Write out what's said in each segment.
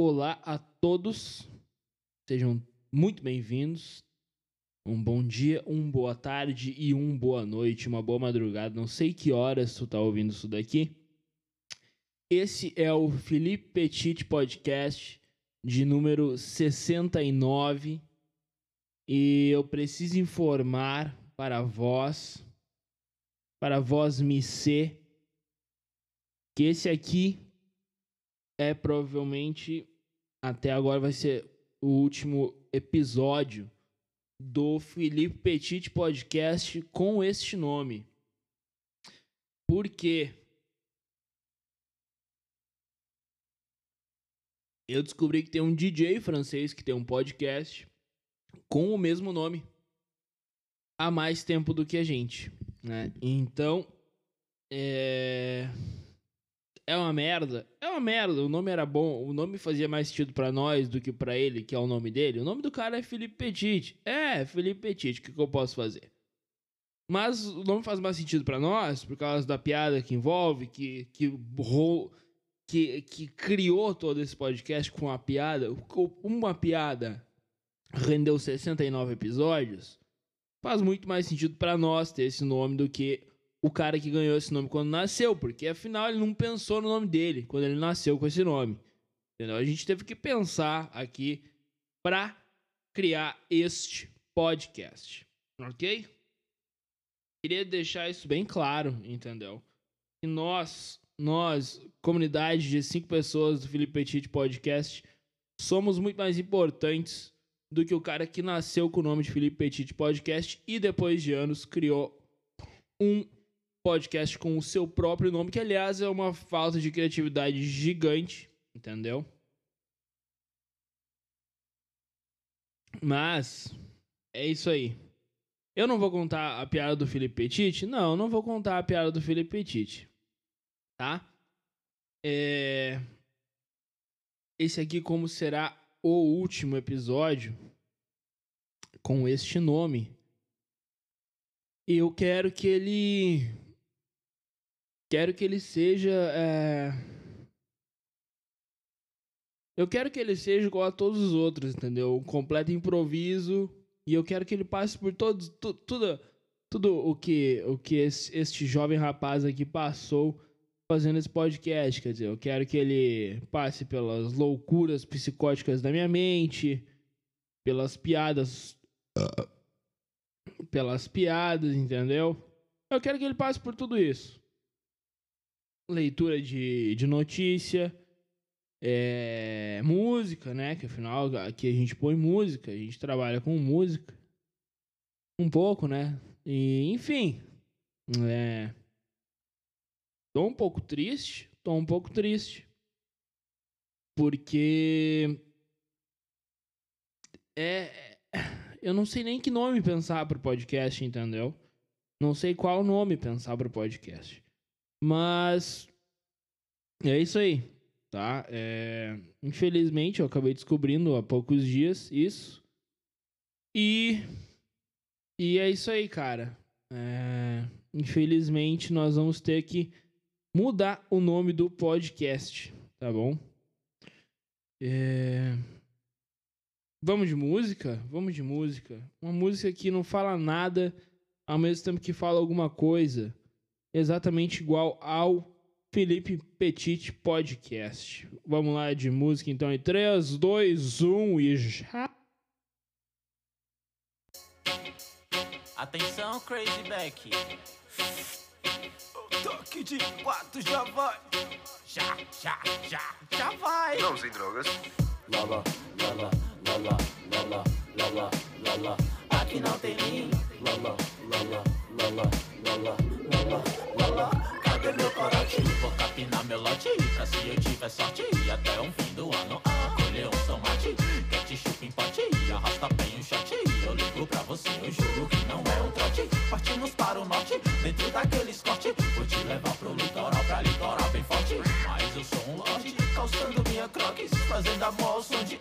Olá a todos, sejam muito bem-vindos. Um bom dia, um boa tarde e um boa noite, uma boa madrugada. Não sei que horas tu tá ouvindo isso daqui. Esse é o Felipe Petit Podcast de número 69 e eu preciso informar para vós, para vós me ser, que esse aqui é provavelmente até agora vai ser o último episódio do Felipe Petit Podcast com este nome. Por quê? Eu descobri que tem um DJ francês que tem um podcast com o mesmo nome há mais tempo do que a gente, né? Então, é é uma merda. É uma merda. O nome era bom. O nome fazia mais sentido para nós do que para ele, que é o nome dele. O nome do cara é Felipe Petit. É, Felipe Petit. O que, que eu posso fazer? Mas o nome faz mais sentido para nós por causa da piada que envolve, que que, que que criou todo esse podcast com uma piada. Uma piada rendeu 69 episódios. Faz muito mais sentido para nós ter esse nome do que o cara que ganhou esse nome quando nasceu, porque afinal ele não pensou no nome dele quando ele nasceu com esse nome. Entendeu? A gente teve que pensar aqui para criar este podcast, ok? Queria deixar isso bem claro, entendeu? Que nós, nós, comunidade de cinco pessoas do Felipe Petit Podcast, somos muito mais importantes do que o cara que nasceu com o nome de Felipe Petit Podcast e depois de anos criou um podcast com o seu próprio nome, que aliás é uma falta de criatividade gigante, entendeu? Mas é isso aí. Eu não vou contar a piada do Felipe Petit? Não, não vou contar a piada do Felipe Petit. Tá? É... Esse aqui, como será o último episódio com este nome, eu quero que ele Quero que ele seja. É... Eu quero que ele seja igual a todos os outros, entendeu? Um completo improviso. E eu quero que ele passe por todos, tu, tudo, tudo o que, o que esse, este jovem rapaz aqui passou fazendo esse podcast. Quer dizer, eu quero que ele passe pelas loucuras psicóticas da minha mente, pelas piadas. Pelas piadas, entendeu? Eu quero que ele passe por tudo isso leitura de, de notícia, é, música, né? Que afinal aqui a gente põe música, a gente trabalha com música. Um pouco, né? E, enfim. É, tô um pouco triste. Tô um pouco triste. Porque. É. Eu não sei nem que nome pensar pro podcast, entendeu? Não sei qual nome pensar pro podcast. Mas é isso aí, tá? É, infelizmente, eu acabei descobrindo há poucos dias isso. E, e é isso aí, cara. É, infelizmente, nós vamos ter que mudar o nome do podcast, tá bom? É... Vamos de música? Vamos de música. Uma música que não fala nada, ao mesmo tempo que fala alguma coisa exatamente igual ao Felipe Petit Podcast. Vamos lá de música então em 3, 2, 1 e já. Atenção, Crazy Back. O toque de quatro já vai. Já, já, já, já vai. Não usem drogas. Lala, lala, lala, lala, lala, lala. Aqui não tem linha. Lala, lala, lala, lala, lala, lala. Cadê meu corote? Vou capinar meu lote. Pra se eu tiver sorte. Até um fim do ano. Ah, colher um tomate. Ketchup em pote. Arrasta bem um shot. Eu ligo pra você. Eu juro que não é um trote. Partimos para o norte. Dentro daquele escorte. Vou te levar pro litoral. Pra litoral bem forte. Mas eu sou um lote. Calçando minha croques. Fazendo amor ao som de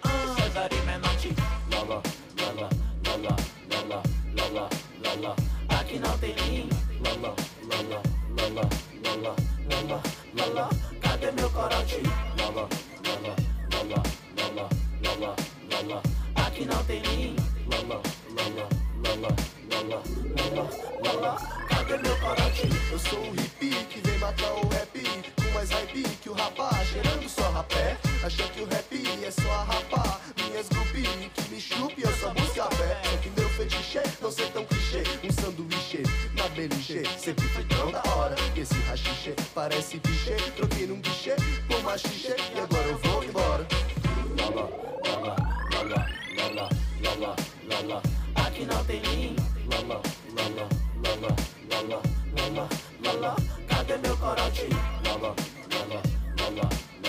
Cadê meu corote? Eu sou o hippie que vem matar o rap. Com mais hype que o rapá, cheirando só rapé. Achei que o rap é só rapá. Minhas grupinhas que me chupe, eu só busco pé. Só é que meu fetiche é não ser tão clichê. Um sanduíche na beliche Sempre foi tão da hora. E esse rachixe parece bichê Troquei num bichê por machixe.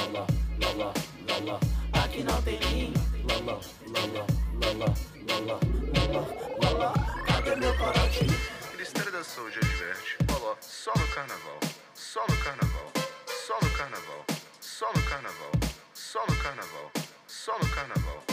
Lala, lala, lala, lala. Aqui não tem lim. Lala, lala, lala, lala, lala, lala. Cadê meu corote? Ministério da Saúde adverte. Olá, só no carnaval. Só no carnaval. Só no carnaval. Só no carnaval. Só no carnaval. Só no carnaval.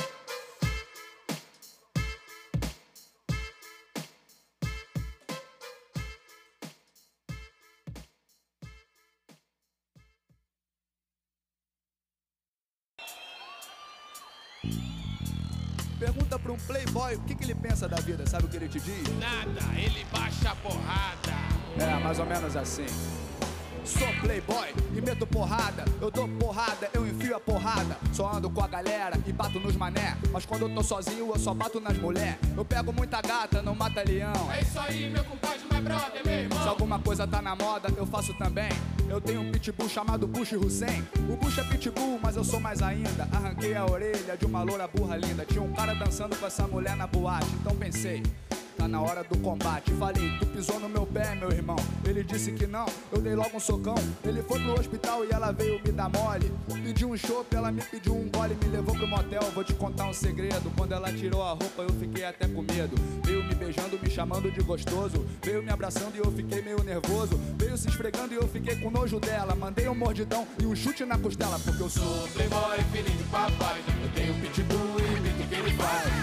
Pergunta pra um playboy o que, que ele pensa da vida, sabe o que ele te diz? Nada, ele baixa a porrada. É, mais ou menos assim. Sou playboy e meto porrada. Eu dou porrada, eu enfio a porrada. Só ando com a galera e bato nos mané. Mas quando eu tô sozinho, eu só bato nas mulher. Eu pego muita gata, não mata leão. É isso aí, meu compadre, my brother, meu Se irmão. alguma coisa tá na moda, eu faço também. Eu tenho um pitbull chamado Bush Hussein. O Bush é pitbull, mas eu sou mais ainda. Arranquei a orelha de uma loura burra linda. Tinha um cara dançando com essa mulher na boate. Então pensei. Tá na hora do combate. Falei, tu pisou no meu pé, meu irmão. Ele disse que não, eu dei logo um socão. Ele foi pro hospital e ela veio me dar mole. Pedi um chopp, ela me pediu um gole, me levou pro motel. Vou te contar um segredo. Quando ela tirou a roupa, eu fiquei até com medo. Veio me beijando, me chamando de gostoso. Veio me abraçando e eu fiquei meio nervoso. Veio se esfregando e eu fiquei com nojo dela. Mandei um mordidão e um chute na costela, porque eu sou. Playboy, filho de papai. Eu tenho pitbull e o que ele faz.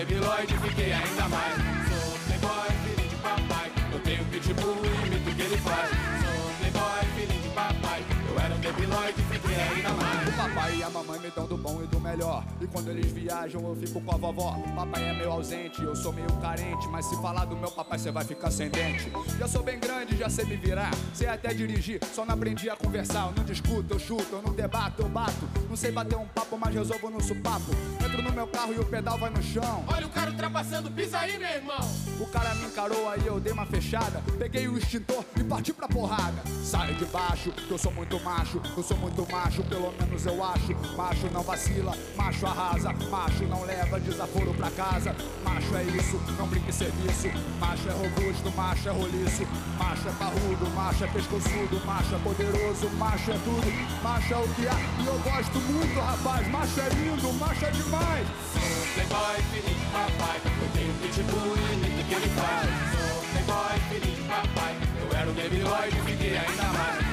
Eu era um debiloide e fiquei ainda mais. Sou playboy, filho de papai. Eu tenho pitbull e imito o que ele faz. Sou playboy, filho de papai. Eu era um debiloide ainda mais. O papai e a mamãe me dão do bom e do melhor. E quando eles viajam, eu fico com a vovó. Papai é meio ausente, eu sou meio carente. Mas se falar do meu papai, você vai ficar sem dente. Já sou bem grande, já sei me virar. Sei até dirigir, só não aprendi a conversar. Eu não discuto, eu chuto, eu não debato, eu bato. Não sei bater um papo, mas resolvo no supapo. Entro no meu carro e o pedal vai no chão. Olha o cara ultrapassando, pisa aí, meu irmão. O cara me encarou, aí eu dei uma fechada. Peguei o extintor e parti pra porrada. Saio de baixo, que eu sou muito macho. Eu sou muito macho, pelo menos eu acho. Macho não vacila, macho arrasa. Macho não leva desaforo pra casa. Macho é isso, não brinque serviço. Macho é robusto, macho é roliço. Macho é parrudo, macho é pescoçudo. Macho é poderoso, macho é tudo. Macho é o que há e eu gosto muito, rapaz. Macho é lindo, macho é demais. Sou playboy, filho de papai. Eu tenho pitbull e o que ele faz. Sou playboy, filho de papai. Eu era um debiloide e fiquei ainda mais.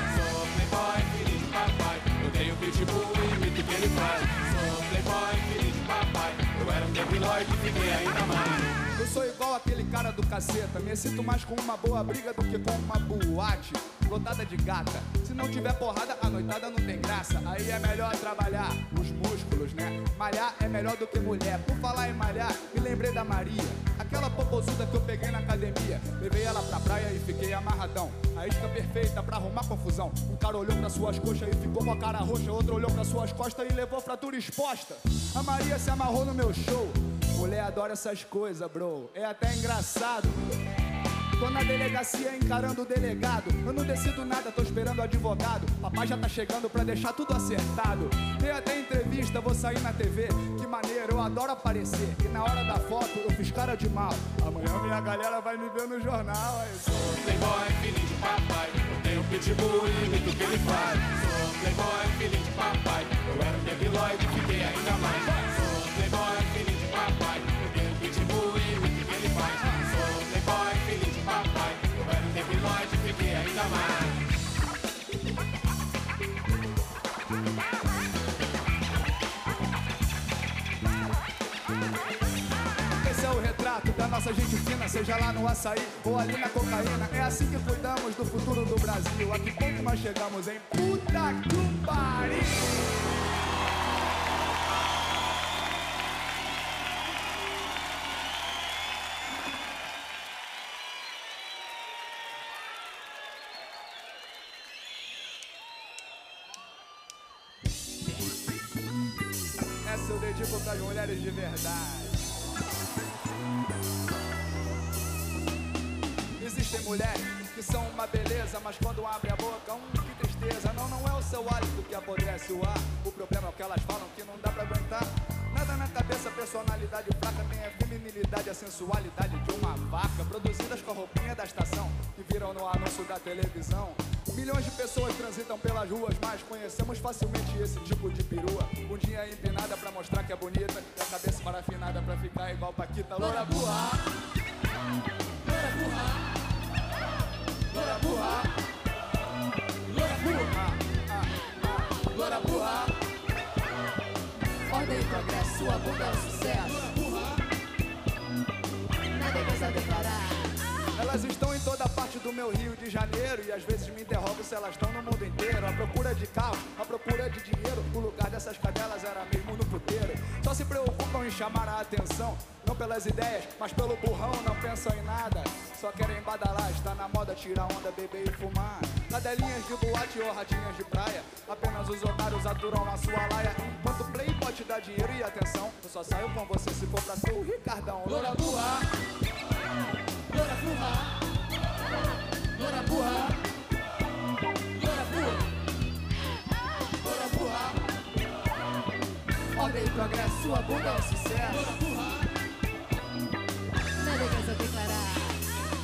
Pitbull e imito o que ele faz. Sou playboy, filho de papai. Eu era um debiloide e fiquei ainda mais. Eu sou igual aquele cara do caceta. Me sinto mais com uma boa briga do que com uma boate lotada de gata. Se não tiver porrada, a noitada não tem graça. Aí é melhor trabalhar os músculos, né? Malhar é melhor do que mulher. Por falar em malhar, me lembrei da Maria. Aquela popozuda que eu peguei na academia. Levei ela pra praia e fiquei amarradão. A isca perfeita pra arrumar confusão. Um cara olhou pra suas coxas e ficou com a cara roxa. Outro olhou pra suas costas e levou fratura exposta. A Maria se amarrou no meu show. Mulher adora essas coisas, bro. É até engraçado. Tô na delegacia encarando o delegado. Eu não decido nada, tô esperando o advogado. Papai já tá chegando pra deixar tudo acertado. Dei até entrevista, vou sair na TV. Que maneiro, eu adoro aparecer. E na hora da foto eu fiz cara de mal. Amanhã minha galera vai me ver no jornal. Sou playboy, filho de papai. Eu tenho pitbull e imito que ele faz. Sou playboy, filho de papai. Eu era um debiloide e fiquei ainda mais. nossa gente fina, seja lá no açaí ou ali na cocaína. É assim que cuidamos do futuro do Brasil. A que ponto nós chegamos, em Puta que pariu! Essa eu dedico para as mulheres de verdade. São uma beleza, mas quando abre a boca, hum, que tristeza. Não, não é o seu hálito que apodrece o ar. O problema é o que elas falam que não dá pra aguentar. Nada na cabeça, personalidade fraca, tem a feminilidade, a sensualidade de uma vaca. Produzidas com a roupinha da estação que viram no anúncio da televisão. Milhões de pessoas transitam pelas ruas, mas conhecemos facilmente esse tipo de perua. Bundinha empinada pra mostrar que é bonita, e a cabeça parafinada pra ficar igual Paquita. Loura burra! Loura burra! Loura burra! Loura burra! Ordem e progresso, sua bunda é um sucesso. Nada mais a declarar. Elas estão em toda parte do meu Rio de Janeiro E às vezes me interrogo se elas estão no mundo inteiro À procura de carro, à procura de dinheiro O lugar dessas cadelas era mesmo no puteiro Só se preocupam em chamar a atenção. Não pelas ideias, mas pelo burrão Não pensam em nada, só querem badalar Está na moda tirar onda, beber e fumar. Cadelinhas de boate ou ratinhas de praia. Apenas os otários aturam a sua laia. Enquanto o play pode dar dinheiro e atenção Eu só saio com você se for pra ser o Ricardão. Loura burra. Loura burra. Loura burra E progresso, sua bunda é um sucesso. Nada declarar.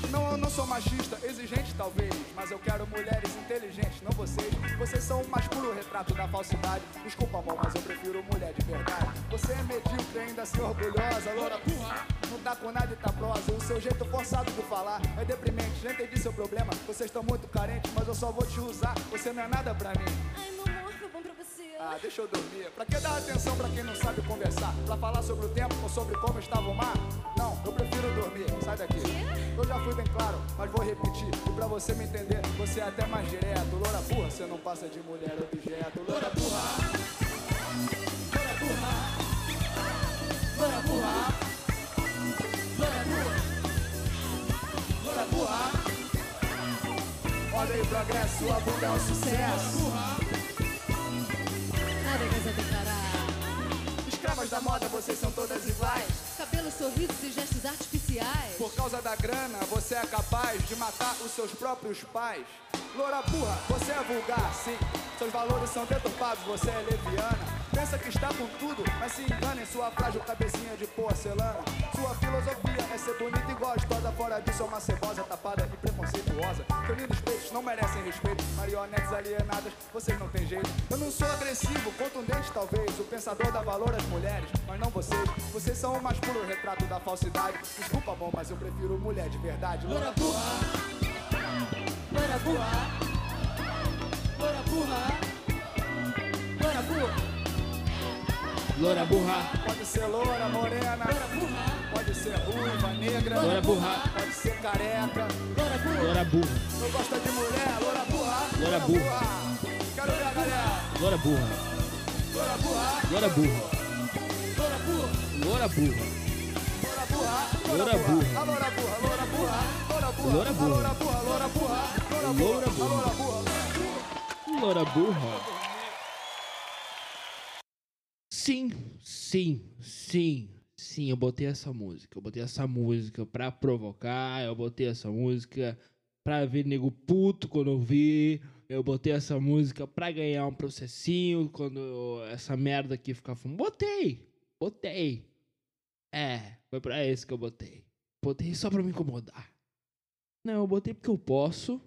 Não, eu não sou machista, exigente talvez Mas eu quero mulheres inteligentes, não vocês. Vocês são o mais puro retrato da falsidade. Desculpa, amor, mas eu prefiro mulher de verdade. Você é medíocre e ainda assim orgulhosa Loura burra, não tá com nada e tá prosa O seu jeito forçado de falar é deprimente. Já entendi seu problema, vocês estão muito carentes Mas eu só vou te usar, você não é nada pra mim ah, deixa eu dormir. Pra que dar atenção pra quem não sabe conversar? Pra falar sobre o tempo ou sobre como estava o mar? Não, eu prefiro dormir. Sai daqui. Eu já fui bem claro, mas vou repetir. E pra você me entender, você é até mais direto. Loura burra, você não passa de mulher objeto. Loura burra. Loura burra. Loura burra. Loura burra. Loura burra. Ordem e progresso, sua bunda é um sucesso. Nada mais a declarar. Escravas da moda, vocês são todas iguais. Cabelos, sorrisos e gestos artificiais. Por causa da grana, você é capaz de matar os seus próprios pais. Loura burra, você é vulgar, sim. Seus valores são deturpados, você é leviana. Pensa que está com tudo, mas se engana em sua frágil cabecinha de porcelana. Sua filosofia é ser bonita e gostosa. Fora disso, é uma cebosa tapada e preconceituosa. Seus lindos peitos não merecem respeito. Marionetes alienadas, vocês não têm jeito. Eu não sou agressivo, contundente talvez. O pensador dá valor às mulheres, mas não vocês. Vocês são o mais puro retrato da falsidade. Desculpa, amor, mas eu prefiro mulher de verdade. Loura burra. Loura burra. Loura burra. Loura burra. Loura burra, Pode ser loura, morena. Pode ser ruiva, negra. loura burra, Pode ser careca. Loura burra. loura burra, Eu gosto de mulher. Loura burra. Loura burra. Quero ver a galera. loura burra, Loura burra. loura burra, Loura burra. loura burra, Loura burra. Loura burra. Loura burra. Loura burra. Loura burra. Loura burra. loura burra. Sim, sim, sim, sim, eu botei essa música. Eu botei essa música pra provocar, eu botei essa música pra ver nego puto quando eu vi. Eu botei essa música pra ganhar um processinho quando essa merda aqui ficar. Botei, botei. É, foi pra isso que eu botei. Botei só pra me incomodar. Não, eu botei porque eu posso,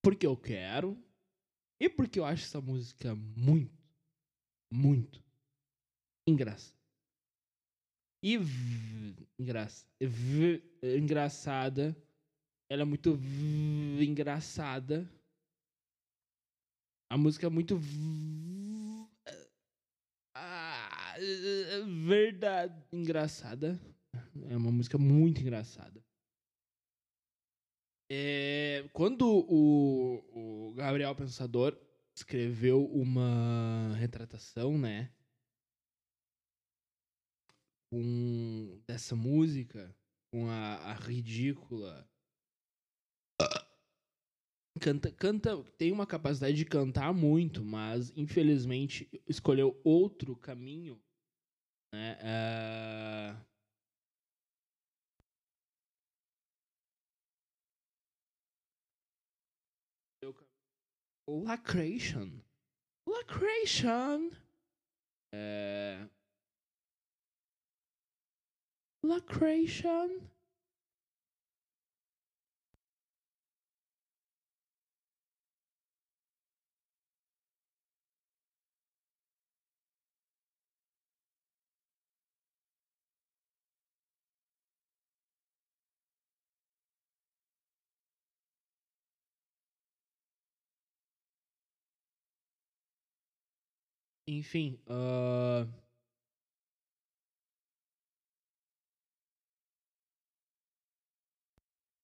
porque eu quero e porque eu acho essa música muito, muito engraçada. E engraça, engraçada. Ela é muito engraçada. A música é muito verdade engraçada. É uma música muito engraçada. É, quando o, o Gabriel Pensador escreveu uma retratação, né? Com, dessa música, com a, a ridícula canta, canta, tem uma capacidade de cantar muito, mas infelizmente escolheu outro caminho, né? Eh, é, Lacration. Lacration. É... Lacration. Enfim, ah,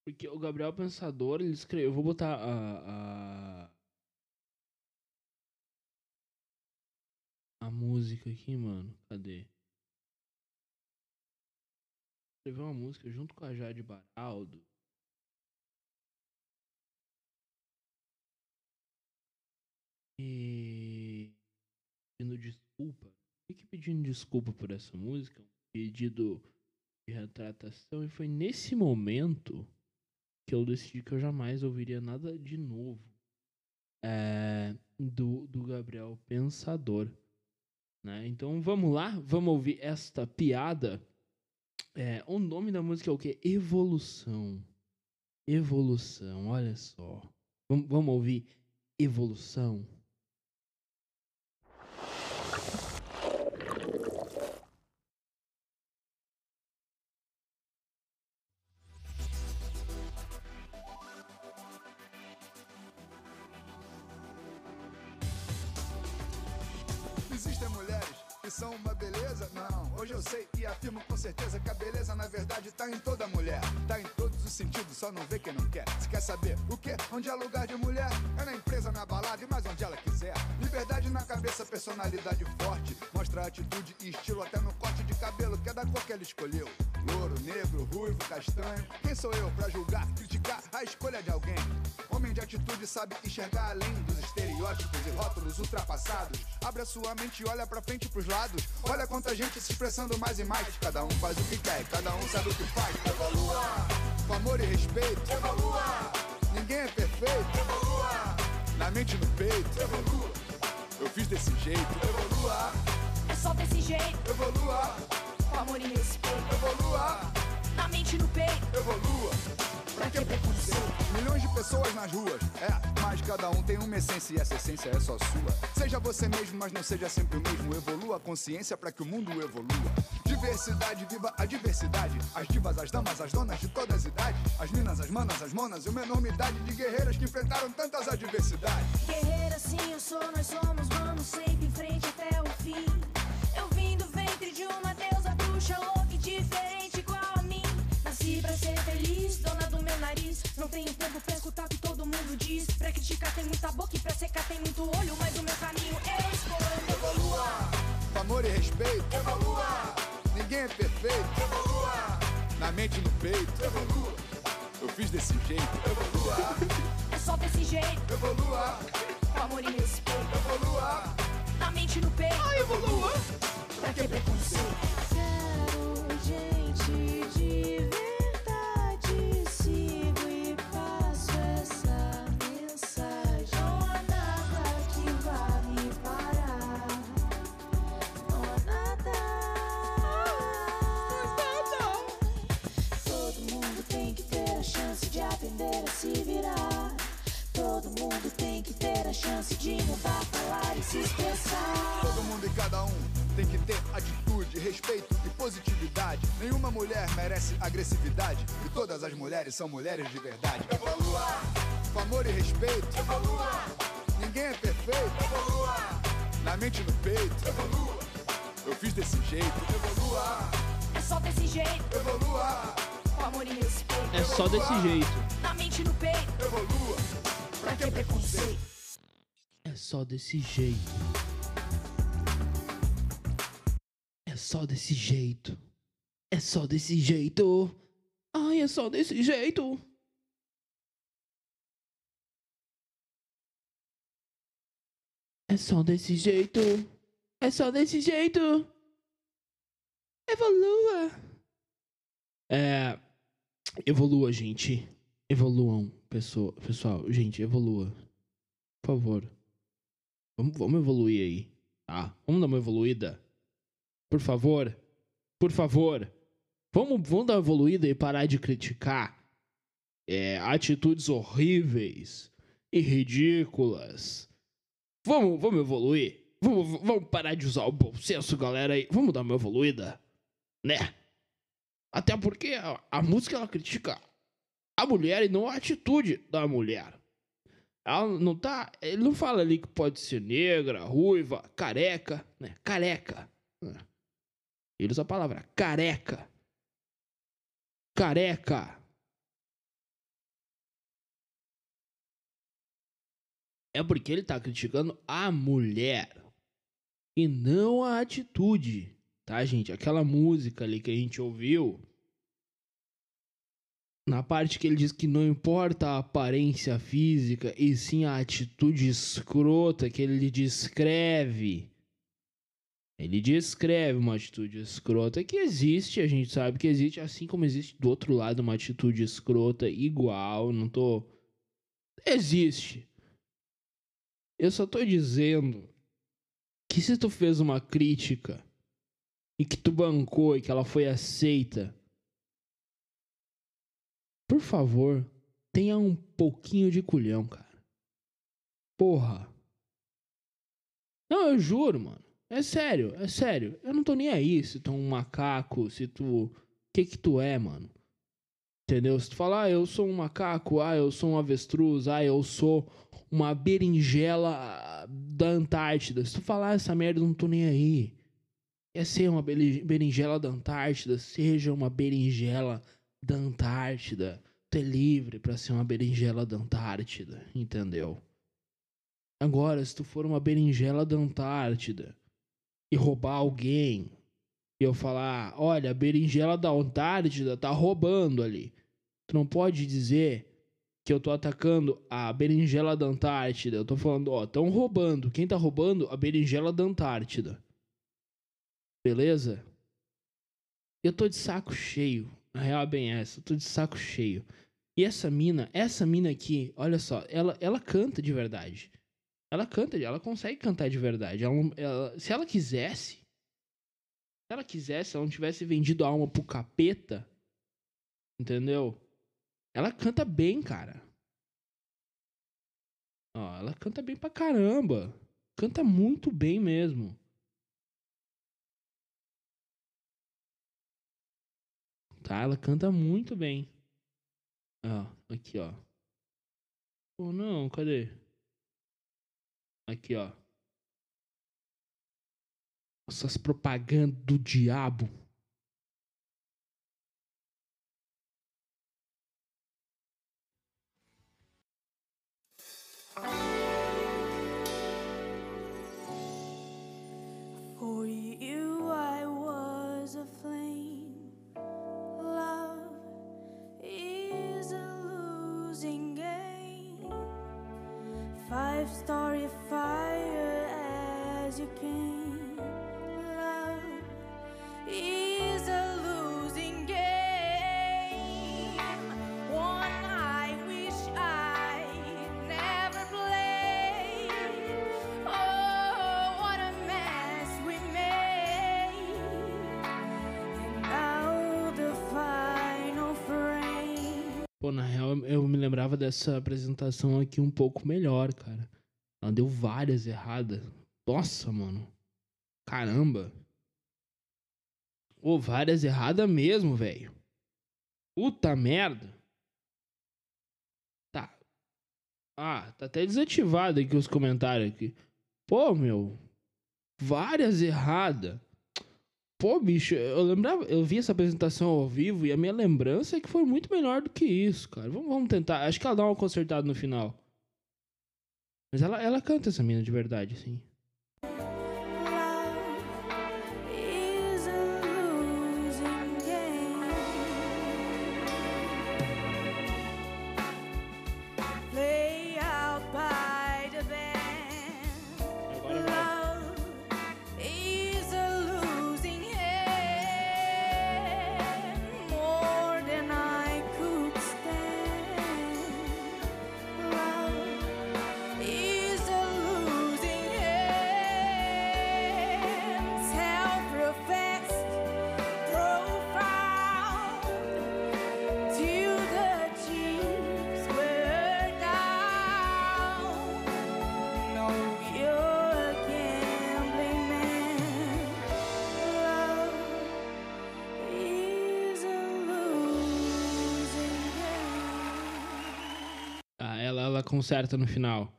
porque o Gabriel Pensador, ele escreveu, eu vou botar a, a a música aqui, mano. Cadê? Escreveu uma música junto com a Jade Baraldo. E pedindo desculpa. Fique pedindo desculpa por essa música, um pedido de retratação, e foi nesse momento que eu decidi que eu jamais ouviria nada de novo é, do, do Gabriel Pensador. Né? Então vamos lá, vamos ouvir esta piada. É, o nome da música é o que? Evolução. Evolução, olha só. Vamos, vamos ouvir Evolução. Existem mulheres que são uma beleza? Não. Hoje eu sei e afirmo com certeza que a beleza, na verdade, tá em toda mulher. Tá em todos os sentidos, só não vê quem não quer. Se quer saber o quê? Onde é lugar de mulher? É na empresa, na balada e mais onde ela quiser. Liberdade na cabeça, personalidade forte. Mostra atitude e estilo até no corte de cabelo, que é da cor que ela escolheu. Louro, negro, ruivo, castanho. Quem sou eu pra julgar, criticar a escolha de alguém? Homem de atitude sabe enxergar além dos estereótipos e rótulos ultrapassados. Abre a sua mente e olha pra frente e pros lados. Olha quanta gente se expressando mais e mais. Cada um faz o que quer, cada um sabe o que faz. Evolua! Com amor e respeito. Evolua! Ninguém é perfeito. Evolua! Na mente e no peito. Evolua! Eu fiz desse jeito. Evolua! É só desse jeito, Evolua! com amor e respeito. Evolua! Na mente e no peito, Evolua! Pra que preconceito? Milhões de pessoas nas ruas, é, mas cada um tem uma essência e essa essência é só sua. Seja você mesmo, mas não seja sempre o mesmo. Evolua a consciência para que o mundo evolua. Diversidade, viva a diversidade. As divas, as damas, as donas de todas as idades. As minas, as manas, as monas e uma enormidade de guerreiras que enfrentaram tantas adversidades. guerreira sim eu sou, nós somos, vamos sempre em frente até o fim. Tenho tempo pra escutar o que todo mundo diz. Pra criticar tem muita boca e pra secar tem muito olho, mas o meu caminho eu escolho. Evolua! Com amor e respeito. Evolua! Ninguém é perfeito. Evolua! Na mente e no peito. Evolua! Eu fiz desse jeito. Evolua! É só desse jeito, Evolua! com amor e respeito. Evolua! Na mente e no peito, Evolua! pra que preconceito? Quero gente de Todo mundo tem que ter a chance de mudar, falar e se expressar. Todo mundo e cada um tem que ter atitude, respeito e positividade. Nenhuma mulher merece agressividade. E todas as mulheres são mulheres de verdade. Evolua! Com amor e respeito. Evolua! Ninguém é perfeito. Evolua! Na mente e no peito. Evolua! Eu fiz desse jeito. Evolua! É só desse jeito, Evolua! com amor e respeito. É só desse jeito. Na mente e no peito, Evolua! Pra que preconceito? É só desse jeito. É só desse jeito. É só desse jeito. Ai, é só desse jeito. É só desse jeito. É só desse jeito. Evolua. É. Evolua, gente. Evoluam, pessoa, pessoal. Gente, evolua. Por favor. Vamos, vamos evoluir aí. Tá? Vamos dar uma evoluída. Por favor. Por favor. Vamos, vamos dar uma evoluída e parar de criticar é, atitudes horríveis e ridículas. Vamos, vamos evoluir. Vamos, vamos parar de usar o bom senso, galera. aí. Vamos dar uma evoluída. Né? Até porque a, a música ela critica a mulher e não a atitude da mulher. Ela não tá. Ele não fala ali que pode ser negra, ruiva, careca, né? Careca. né? Ele usa a palavra careca. Careca. É porque ele tá criticando a mulher e não a atitude, tá, gente? Aquela música ali que a gente ouviu, na parte que ele diz que não importa a aparência física e sim a atitude escrota que ele descreve. Ele descreve uma atitude escrota que existe, a gente sabe que existe, assim como existe do outro lado uma atitude escrota igual, não tô. Existe. Eu só tô dizendo que se tu fez uma crítica e que tu bancou e que ela foi aceita, por favor, tenha um pouquinho de culhão, cara. Porra. Não, eu juro, mano. É sério, é sério. Eu não tô nem aí se tu é um macaco, se tu. O que que tu é, mano? Entendeu? Se tu falar, ah, eu sou um macaco, ah, eu sou um avestruz, ah, eu sou uma berinjela da Antártida. Se tu falar essa merda, eu não tô nem aí. Quer ser uma beri- berinjela da Antártida? Seja uma berinjela da Antártida. Tu é livre pra ser uma berinjela da Antártida, entendeu? Agora, se tu for uma berinjela da Antártida e roubar alguém, e eu falar, olha, a berinjela da Antártida tá roubando ali. Tu não pode dizer que eu tô atacando a berinjela da Antártida. Eu tô falando, ó, tão roubando. Quem tá roubando? A berinjela da Antártida. Beleza? Eu tô de saco cheio. Na real é bem essa. Tô de saco cheio. E essa mina, essa mina aqui, olha só, ela, ela canta de verdade. Ela canta, ela consegue cantar de verdade. Ela, ela- se ela quisesse, se ela quisesse, se ela não tivesse vendido a alma pro capeta, entendeu? Ela canta bem, cara. Ó, ela canta bem pra caramba. Canta muito bem mesmo. Tá, ela canta muito bem. Ó, aqui, ó. Pô, não, cadê? Aqui, ó. Essas propagandas do diabo. For you Story fire as you came. Love is a losing game. One I wish I never played. Oh, what a mess we made. And now the final frame. Pô, na real, eu me lembrava dessa apresentação aqui um pouco melhor, cara. Ela deu várias erradas. Nossa, mano. Caramba. Ô, várias erradas mesmo, velho. Puta merda. Tá. Ah, tá até desativado aqui os comentários aqui. Pô, meu. Várias erradas. Pô, bicho, eu lembrava, eu vi essa apresentação ao vivo e a minha lembrança é que foi muito melhor do que isso, cara. Vamos, vamos tentar. Acho que ela dá uma consertada no final. Mas ela, ela canta essa mina de verdade, sim. Conserta no final.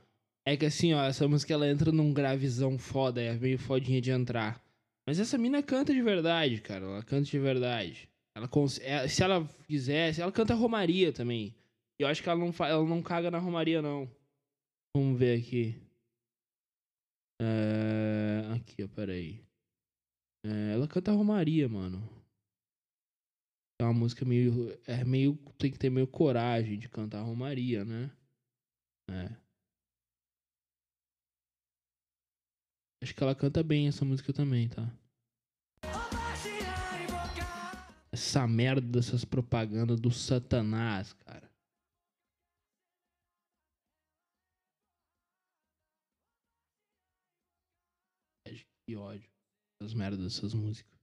É que assim, ó, essa música ela entra num gravezão foda, é meio fodinha de entrar. Mas essa mina canta de verdade, cara. Ela canta de verdade. Ela é, se ela quisesse, ela canta Romaria também. E eu acho que ela não, ela não caga na Romaria, não. Vamos ver aqui. É, aqui, ó, peraí. É, ela canta Romaria, mano. É uma música meio. É meio. Tem que ter meio coragem de cantar Romaria, né? É. Acho que ela canta bem essa música também, tá? Essa merda dessas propagandas do Satanás, cara. Que ódio. As merdas dessas músicas.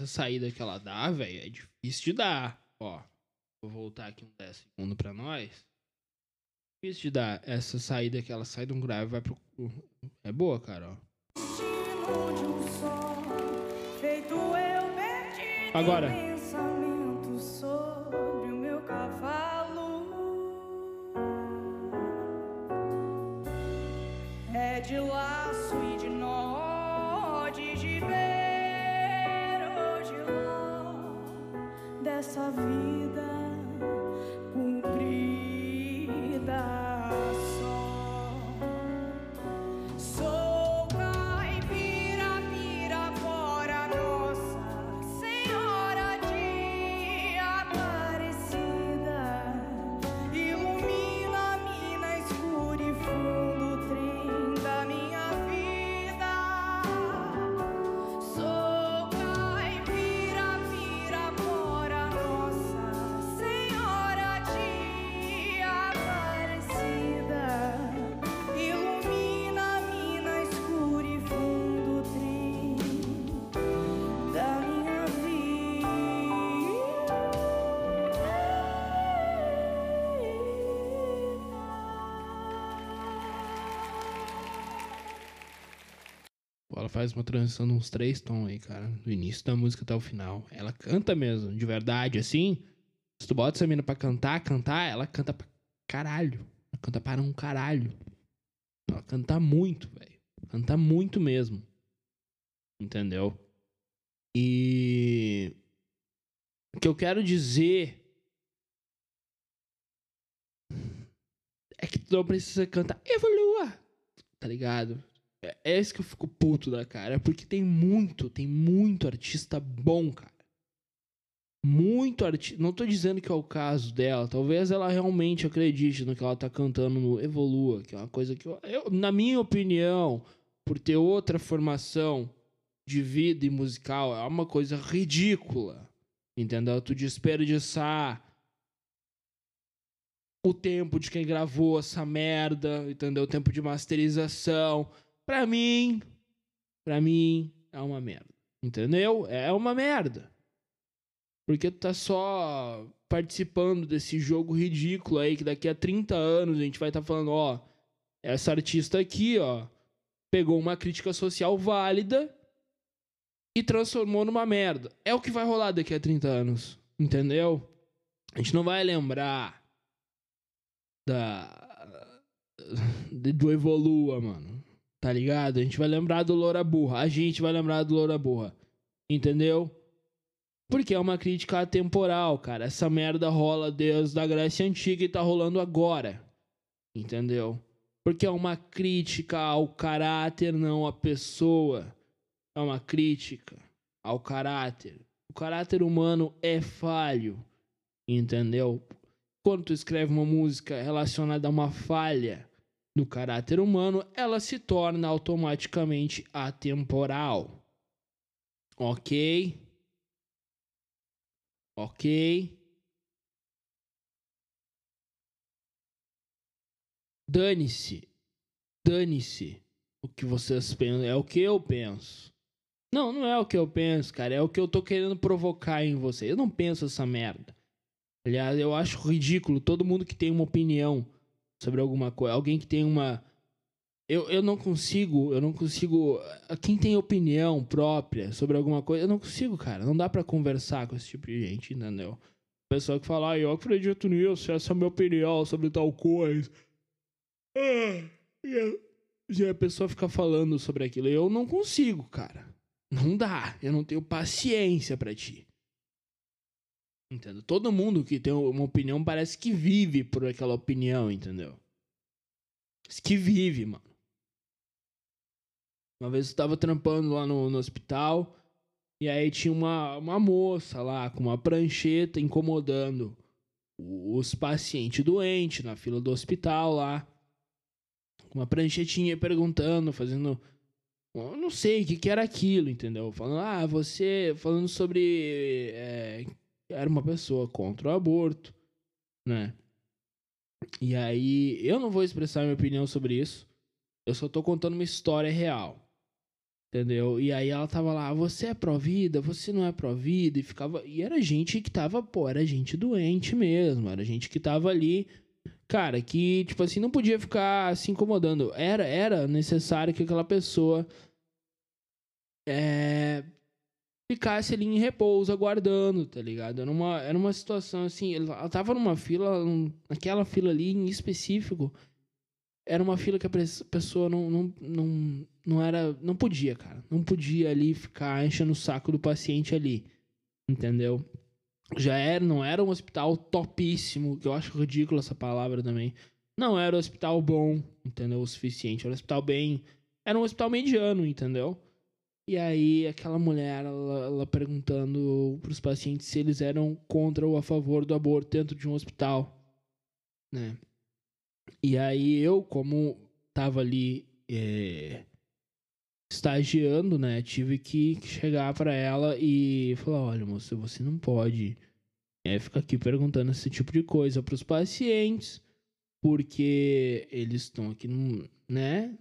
Essa saída que ela dá, velho, é difícil de dar. Ó, vou voltar aqui um 10 segundos pra nós. Difícil de dar. Essa saída que ela sai de um grave e vai pro. É boa, cara, ó. Agora. Dessa vida Ela faz uma transição de uns três tons aí, cara. Do início da música até o final. Ela canta mesmo, de verdade, assim. Se tu bota essa mina pra cantar, cantar, ela canta pra caralho. Ela canta para um caralho. Ela canta muito, velho. Canta muito mesmo. Entendeu? E. O que eu quero dizer. É que tu não precisa cantar Evolua! Tá ligado? É, é isso que eu fico puto da cara. Porque tem muito, tem muito artista bom, cara. Muito artista. Não tô dizendo que é o caso dela. Talvez ela realmente acredite no que ela tá cantando no Evolua, que é uma coisa que eu, eu- na minha opinião, por ter outra formação de vida e musical, é uma coisa ridícula. Entendeu? Tu desperdiçar o tempo de quem gravou essa merda, entendeu? O tempo de masterização. Pra mim, pra mim, é uma merda. Entendeu? É uma merda. Porque tu tá só participando desse jogo ridículo aí, que daqui a 30 anos a gente vai estar falando, ó, essa artista aqui, ó, pegou uma crítica social válida e transformou numa merda. É o que vai rolar daqui a 30 anos. Entendeu? A gente não vai lembrar da. do Evolua, mano. Tá ligado? A gente vai lembrar do Loura Burra. A gente vai lembrar do Loura Burra. Entendeu? Porque é uma crítica atemporal, cara. Essa merda rola desde a Grécia Antiga e tá rolando agora. Entendeu? Porque é uma crítica ao caráter, não à pessoa. É uma crítica ao caráter. O caráter humano é falho. Entendeu? Quando tu escreve uma música relacionada a uma falha no caráter humano, ela se torna automaticamente atemporal. Ok? Ok? Dane-se dane-se o que vocês pensam, é o que eu penso. Não, não é o que eu penso, cara, é o que eu tô querendo provocar em você. Eu não penso essa merda. Aliás, eu acho ridículo todo mundo que tem uma opinião sobre alguma coisa, alguém que tem uma eu, eu não consigo, eu não consigo. Quem tem opinião própria sobre alguma coisa, eu não consigo, cara. Não dá pra conversar com esse tipo de gente, entendeu? Pessoa que fala, ah, eu acredito nisso, essa é a minha opinião sobre tal coisa. Ah, e a- a pessoa fica falando sobre aquilo. Eu não consigo, cara. Não dá. Eu não tenho paciência pra ti. Entendeu? Todo mundo que tem uma opinião parece que vive por aquela opinião, entendeu? Que vive, mano. Uma vez eu tava trampando lá no, no hospital. E aí tinha uma, uma moça lá com uma prancheta incomodando os pacientes doentes na fila do hospital lá. Uma pranchetinha perguntando, fazendo. Eu não sei o que, que era aquilo, entendeu? Falando, ah, você. Falando sobre. é, era uma pessoa contra o aborto, né? E aí, eu não vou expressar minha opinião sobre isso. Eu só tô contando uma história real. Entendeu? E aí ela tava lá, você é pró-vida, você não é pró-vida, e ficava. E era gente que tava, pô, era gente doente mesmo, era gente que tava ali, cara, que, tipo assim, não podia ficar se incomodando. Era, era necessário que aquela pessoa é, ficasse ali em repouso, aguardando, tá ligado? Era uma, era uma situação assim, ela tava numa fila, naquela fila ali em específico, era uma fila que a pessoa não, não, não, não era. Não podia, cara. Não podia ali ficar enchendo o saco do paciente ali. Entendeu? Já era, não era um hospital topíssimo, que eu acho ridículo essa palavra também. Não era um hospital bom, entendeu? O suficiente. Era um hospital bem. Era um hospital mediano, entendeu? E aí, aquela mulher, ela, ela perguntando pros pacientes se eles eram contra ou a favor do aborto dentro de um hospital, né? E aí eu, como tava ali é, estagiando, né, tive que chegar pra ela e falar, olha, moça, você não pode é, ficar aqui perguntando esse tipo de coisa pros pacientes, porque eles estão aqui, num, né?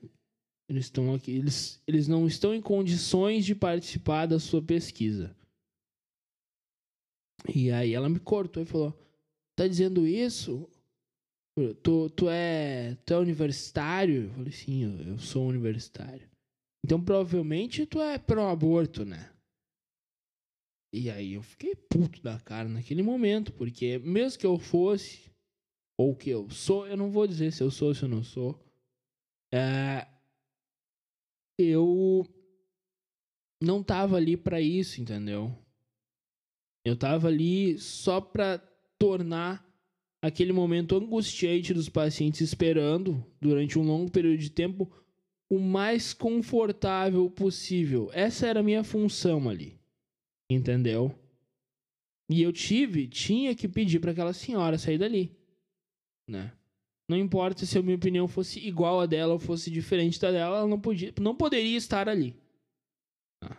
Eles estão aqui, eles, eles não estão em condições de participar da sua pesquisa. E aí ela me cortou e falou: Tá dizendo isso? Tu, tu, é, tu é universitário? Eu falei, sim, eu, eu sou universitário. Então provavelmente tu é pró-aborto, né? E aí eu fiquei puto da cara naquele momento, porque mesmo que eu fosse, ou que eu sou, eu não vou dizer se eu sou ou se eu não sou. É, eu não tava ali pra isso, entendeu? Eu tava ali só pra tornar aquele momento angustiante dos pacientes esperando durante um longo período de tempo o mais confortável possível. Essa era a minha função ali. Entendeu? E eu tive, tinha que pedir para aquela senhora sair dali, né? Não importa se a minha opinião fosse igual a dela ou fosse diferente da dela, ela não podia, não poderia estar ali. Tá?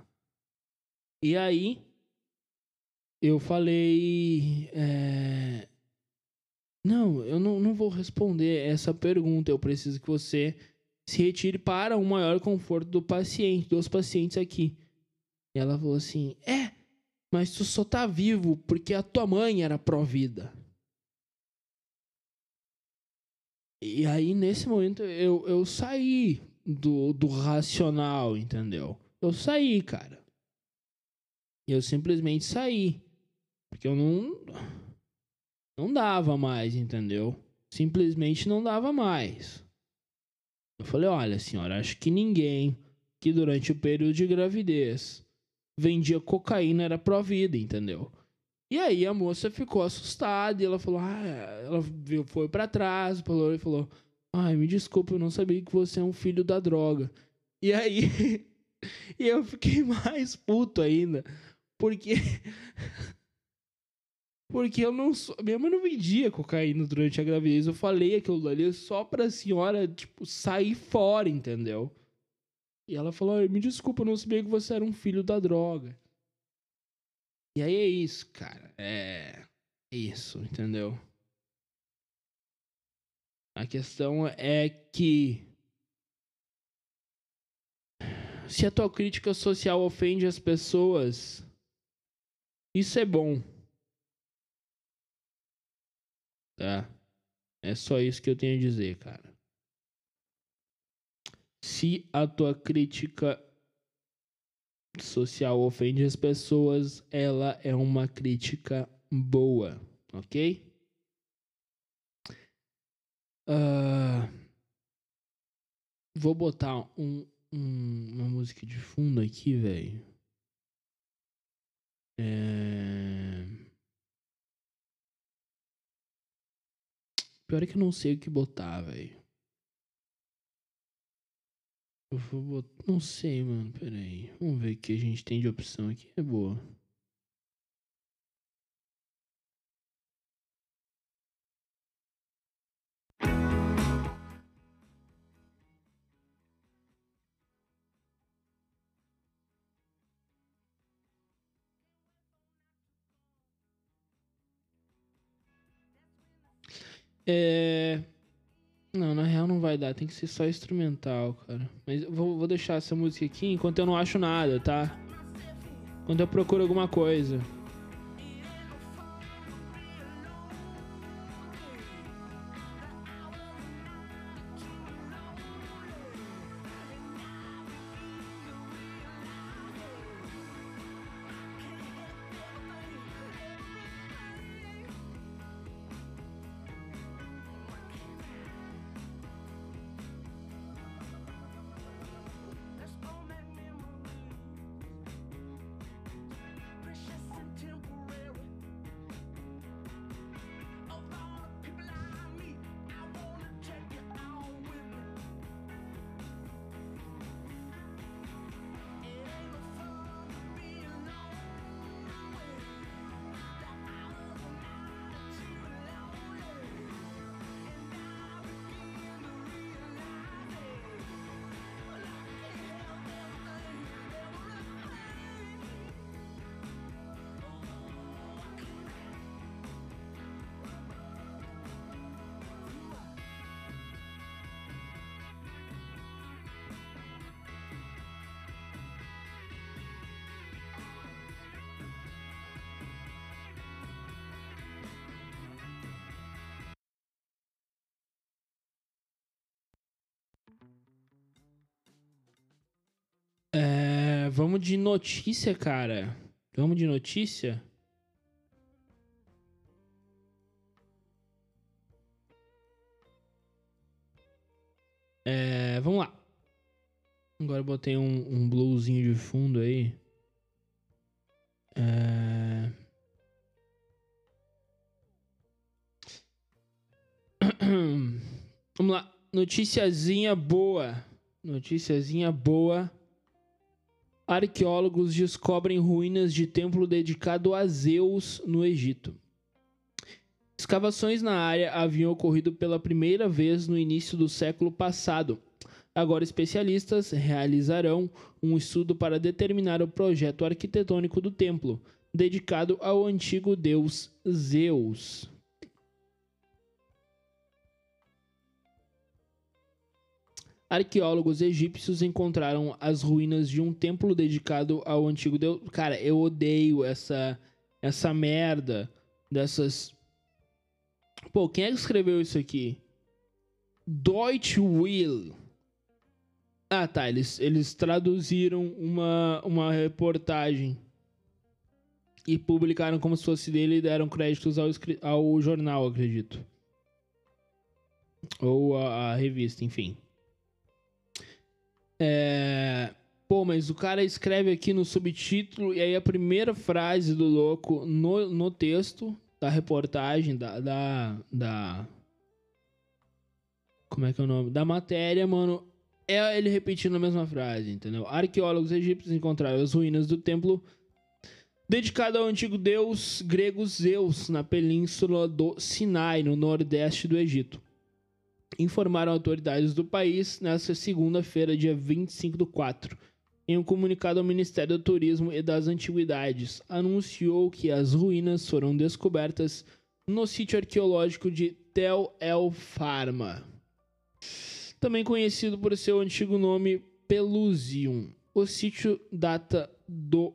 E aí eu falei, é, não, eu não, não vou responder essa pergunta. Eu preciso que você se retire para o maior conforto do paciente, dos pacientes aqui. E ela falou assim: É, mas tu só tá vivo porque a tua mãe era pró-vida. E aí, nesse momento, eu, eu saí do, do racional, entendeu? Eu saí, cara. Eu simplesmente saí. Porque eu não. Não dava mais, entendeu? Simplesmente não dava mais. Eu falei: olha, senhora, acho que ninguém que durante o período de gravidez vendia cocaína era pró-vida, entendeu? E aí a moça ficou assustada e ela falou: ah, ela foi pra trás, falou e falou: ai, me desculpa, eu não sabia que você é um filho da droga. E aí, e eu fiquei mais puto ainda, porque porque eu não sou, minha mãe não vendia cocaína durante a gravidez. Eu falei aquilo ali só pra senhora, tipo, sair fora, entendeu? E ela falou: "Ai, me desculpa, eu não sabia que você era um filho da droga. E aí é isso, cara. É. É isso, entendeu? A questão é que Se a tua crítica social ofende as pessoas, isso é bom. Tá? É só isso que eu tenho a dizer, cara. Se a tua crítica social ofende as pessoas, ela é uma crítica boa, ok? Ah, vou botar um, um- uma música de fundo aqui, velho. É... Pior é que eu não sei o que botar, velho. Eu vou botar. Não sei, mano. Pera aí. Vamos ver o que a gente tem de opção aqui. É boa. É. Não, na real não vai dar, tem que ser só instrumental, cara. Mas vou, vou deixar essa música aqui enquanto eu não acho nada, tá? Enquanto eu procuro alguma coisa. Vamos de notícia, cara. Vamos de notícia? É, vamos lá. Agora eu botei um, um de fundo aí. É... Vamos lá. Noticiazinha boa. Noticiazinha boa. Arqueólogos descobrem ruínas de templo dedicado a Zeus no Egito. Escavações na área haviam ocorrido pela primeira vez no início do século passado. Agora, especialistas realizarão um estudo para determinar o projeto arquitetônico do templo, dedicado ao antigo deus Zeus. Arqueólogos egípcios encontraram as ruínas de um templo dedicado ao antigo deus. Cara, eu odeio essa essa merda dessas. Pô, quem é que escreveu isso aqui? Deutsche Will. Ah, tá. Eles, eles traduziram uma, uma reportagem e publicaram como se fosse dele e deram créditos ao, ao jornal, acredito. Ou a, a revista, enfim. É... Pô, mas o cara escreve aqui no subtítulo e aí a primeira frase do louco no, no texto da reportagem, da, da, da. Como é que é o nome? Da matéria, mano. É ele repetindo a mesma frase, entendeu? Arqueólogos egípcios encontraram as ruínas do templo dedicado ao antigo deus grego Zeus na península do Sinai, no nordeste do Egito informaram autoridades do país nesta segunda-feira, dia 25 do 4. Em um comunicado ao Ministério do Turismo e das Antiguidades, anunciou que as ruínas foram descobertas no sítio arqueológico de Tel El Farma, também conhecido por seu antigo nome Pelusium, o sítio data do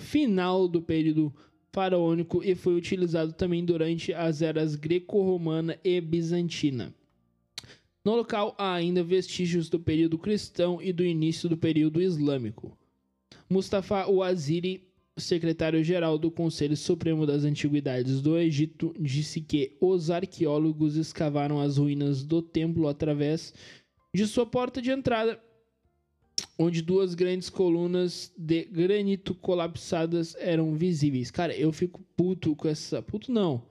final do período faraônico e foi utilizado também durante as eras greco-romana e bizantina. No local há ainda vestígios do período cristão e do início do período islâmico. Mustafa Ouaziri, secretário-geral do Conselho Supremo das Antiguidades do Egito, disse que os arqueólogos escavaram as ruínas do templo através de sua porta de entrada, onde duas grandes colunas de granito colapsadas eram visíveis. Cara, eu fico puto com essa. Puto não.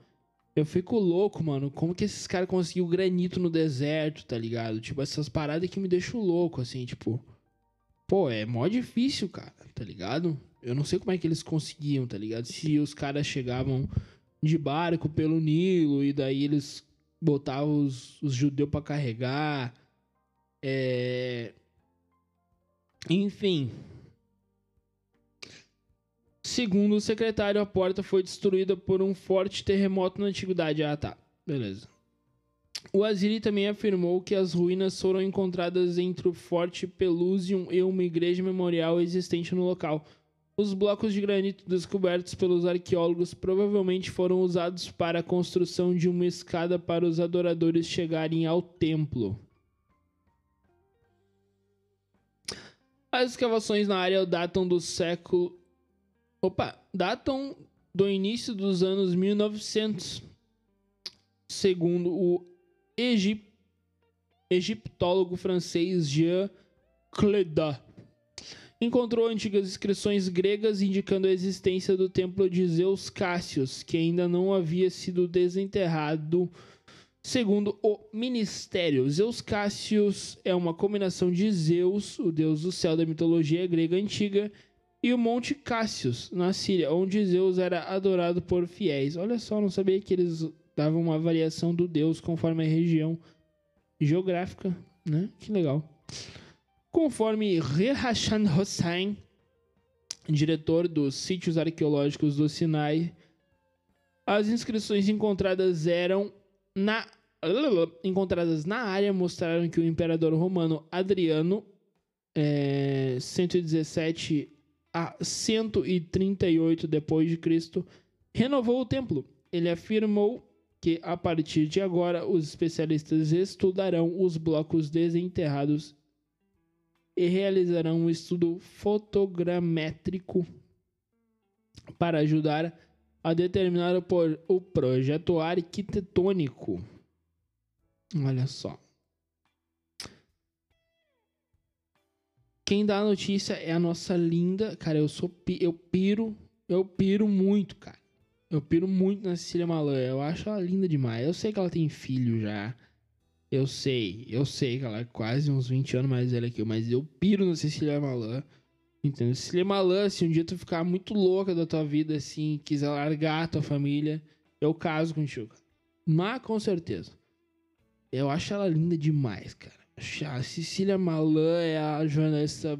Eu fico louco, mano. Como que esses caras conseguiu granito no deserto, tá ligado? Tipo, essas paradas que me deixam louco, assim, tipo. Pô, é mó difícil, cara, tá ligado? Eu não sei como é que eles conseguiam, tá ligado? Se os caras chegavam de barco pelo Nilo e daí eles botavam os, os judeus pra carregar. É. Enfim. Segundo o secretário, a porta foi destruída por um forte terremoto na antiguidade. Ah, tá. Beleza. O Aziri também afirmou que as ruínas foram encontradas entre o Forte Pelusium e uma igreja memorial existente no local. Os blocos de granito descobertos pelos arqueólogos provavelmente foram usados para a construção de uma escada para os adoradores chegarem ao templo. As escavações na área datam do século. Opa! Datam do início dos anos 1900. Segundo o egip... egiptólogo francês Jean Cléda. Encontrou antigas inscrições gregas indicando a existência do templo de Zeus Cássios, que ainda não havia sido desenterrado Segundo o Ministério, Zeus Cássios é uma combinação de Zeus, o deus do céu da mitologia grega antiga, e o Monte Cássios, na Síria, onde Zeus era adorado por fiéis. Olha só, não sabia que eles davam uma variação do deus conforme a região geográfica, né? Que legal. Conforme Rehashan Hossein, diretor dos sítios arqueológicos do Sinai, as inscrições encontradas eram na encontradas na área mostraram que o imperador romano Adriano, é, 117 a 138 depois de Cristo, renovou o templo. Ele afirmou que a partir de agora os especialistas estudarão os blocos desenterrados e realizarão um estudo fotogramétrico para ajudar a determinar o, projeto arquitetônico. Olha só. Quem dá a notícia é a nossa linda. Cara, eu sou. Eu piro. Eu piro muito, cara. Eu piro muito na Cecília Malan. Eu acho ela linda demais. Eu sei que ela tem filho já. Eu sei. Eu sei que ela é quase uns 20 anos mais velha que eu. Mas eu piro na Cecília Malan. Entendeu? Cecília Malan, se um dia tu ficar muito louca da tua vida, assim, quiser largar a tua família, eu caso contigo. Mas com certeza. Eu acho ela linda demais, cara. A Cecília Malan é a jornalista.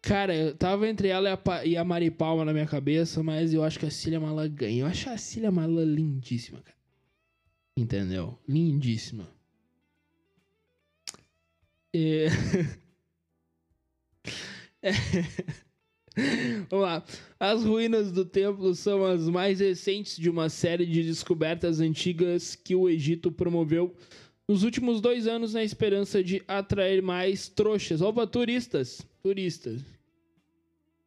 Cara, eu tava entre ela e a, e a Mari Palma na minha cabeça, mas eu acho que a Cecília Malan ganha. Eu acho a Cecília Malan lindíssima, cara. Entendeu? Lindíssima. É... É. Vamos lá. As ruínas do templo são as mais recentes de uma série de descobertas antigas que o Egito promoveu nos últimos dois anos na esperança de atrair mais trouxas. Opa, turistas! Turistas.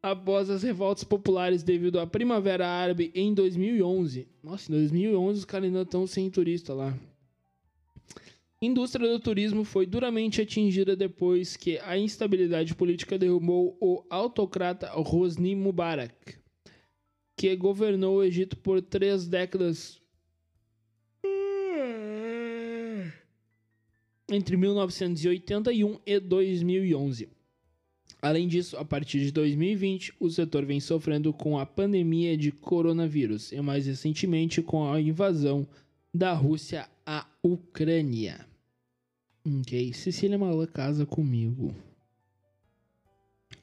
Após as revoltas populares devido à Primavera Árabe em 2011. Nossa, em 2011 os caras ainda estão sem turista lá. Indústria do turismo foi duramente atingida depois que a instabilidade política derrubou o autocrata Hosni Mubarak, que governou o Egito por três décadas entre 1981 e 2011. Além disso, a partir de 2020, o setor vem sofrendo com a pandemia de coronavírus e, mais recentemente, com a invasão da Rússia à Ucrânia. Ok, Cecília Malan casa comigo.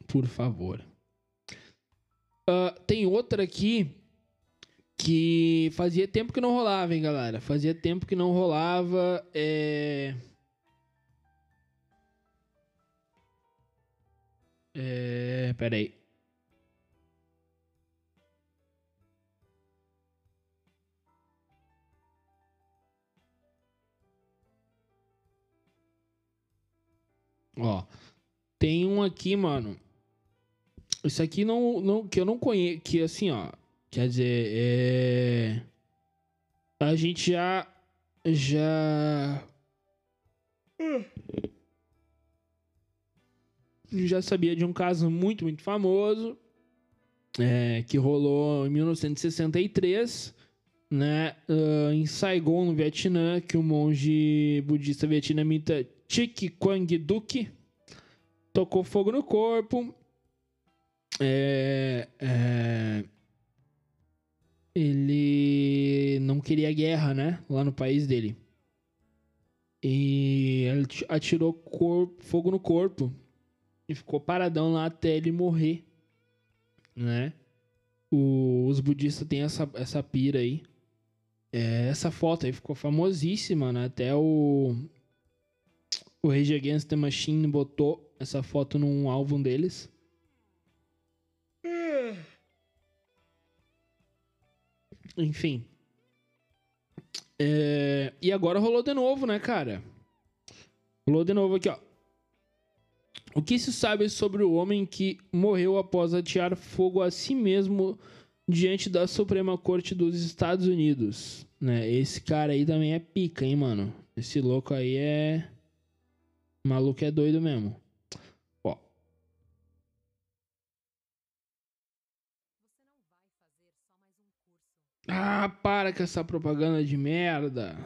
Por favor. Ah, tem outra aqui que fazia tempo que não rolava, hein, galera? Fazia tempo que não rolava. É... É. Pera aí. Ó. Tem um aqui, mano. Isso aqui não, não, que eu não conheço. Que assim, ó. Quer dizer, é. A gente já. Já. Já sabia de um caso muito, muito famoso. é, que rolou em 1963, né? ah, em Saigon, no Vietnã, que o monge budista vietnamita Chik Quang Duc tocou fogo no corpo. É, é, ele não queria guerra, né? Lá no país dele. E ele ati- atirou cor- fogo no corpo e ficou paradão lá até ele morrer, né? O- os budistas têm essa, essa pira aí. É, essa foto aí ficou famosíssima, né? Até o o Rage Against the Machine botou essa foto num álbum deles. Enfim. É, E agora rolou de novo, né, cara? Rolou de novo aqui, ó. O que se sabe sobre o homem que morreu após atear fogo a si mesmo diante da Suprema Corte dos Estados Unidos? Né? Esse cara aí também é pica, hein, mano? Esse louco aí é. O maluco é doido mesmo. Ó. Ah, para com essa propaganda de merda.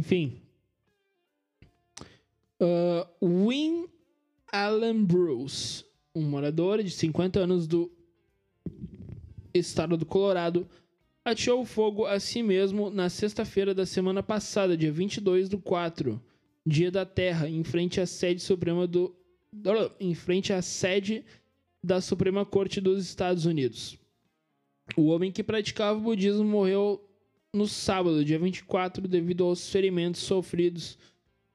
Enfim. Ah, Win Allen Bruce, um morador de 50 anos do estado do Colorado, ateou fogo a si mesmo na sexta-feira da semana passada, dia 22 do 4, dia da Terra, em frente à sede suprema do em frente à sede da Suprema Corte dos Estados Unidos. O homem que praticava o budismo morreu no sábado, dia 24, devido aos ferimentos sofridos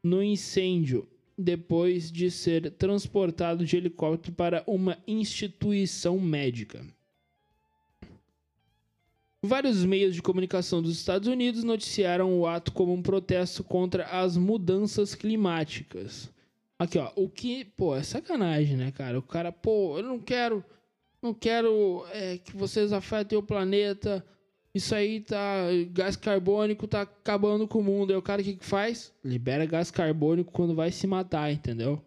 no incêndio, depois de ser transportado de helicóptero para uma instituição médica. Vários meios de comunicação dos Estados Unidos noticiaram o ato como um protesto contra as mudanças climáticas. Aqui, ó, o que, pô, é sacanagem, né, cara? O cara, pô, eu não quero, não quero é, que vocês afetem o planeta. Isso aí tá, gás carbônico tá acabando com o mundo. Aí o cara o que que faz? Libera gás carbônico quando vai se matar, entendeu?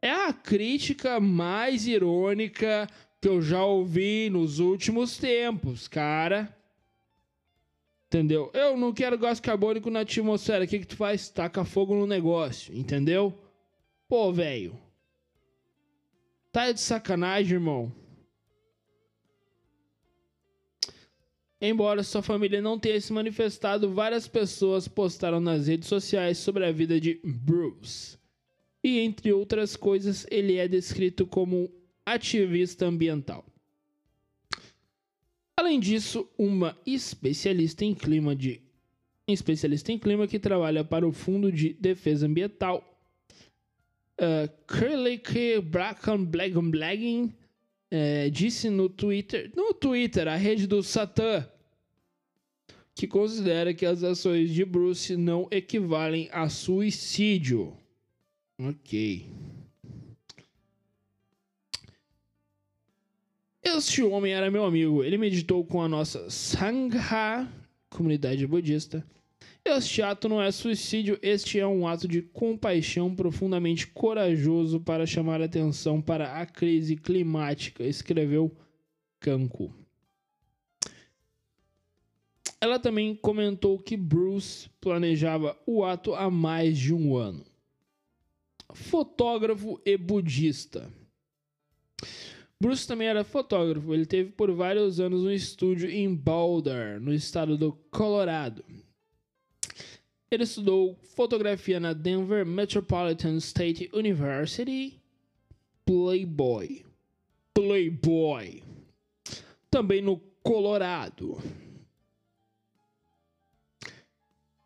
É a crítica mais irônica que eu já ouvi nos últimos tempos, cara. Entendeu? Eu não quero gás carbônico na atmosfera. O que, que tu faz? Taca fogo no negócio, entendeu? Pô, velho. Tá de sacanagem, irmão. Embora sua família não tenha se manifestado, várias pessoas postaram nas redes sociais sobre a vida de Bruce. E entre outras coisas, ele é descrito como um ativista ambiental. Além disso, uma especialista em clima de especialista em clima que trabalha para o Fundo de Defesa Ambiental, uh, Curly K. Bracken Eh, disse no Twitter, no Twitter, a rede do Satã, que considera que as ações de Bruce não equivalem a suicídio. Ok. Este homem era meu amigo. Ele meditou com a nossa Sangha, comunidade budista. Este ato não é suicídio, este é um ato de compaixão profundamente corajoso para chamar atenção para a crise climática, escreveu Kanko. Ela também comentou que Bruce planejava o ato há mais de um ano. Fotógrafo e budista. Bruce também era fotógrafo. Ele teve por vários anos um estúdio em Boulder, no estado do Colorado. Ele estudou fotografia na Denver Metropolitan State University. Playboy. Playboy. Também no Colorado.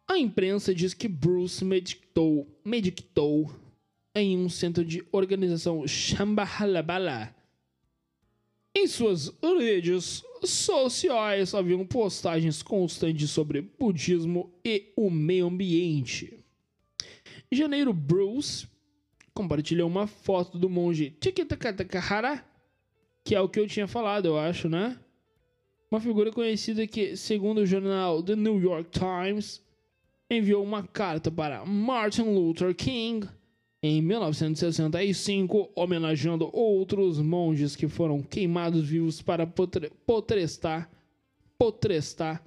A imprensa diz que Bruce meditou, meditou, em um centro de organização Shambhala Em suas redes sociais haviam postagens constantes sobre budismo e o meio ambiente. Em janeiro, Bruce compartilhou uma foto do monge Chikitakatahara, que é o que eu tinha falado, eu acho, né? Uma figura conhecida que, segundo o jornal The New York Times, enviou uma carta para Martin Luther King em 1965, homenageando outros monges que foram queimados vivos para potre- potrestar, potrestar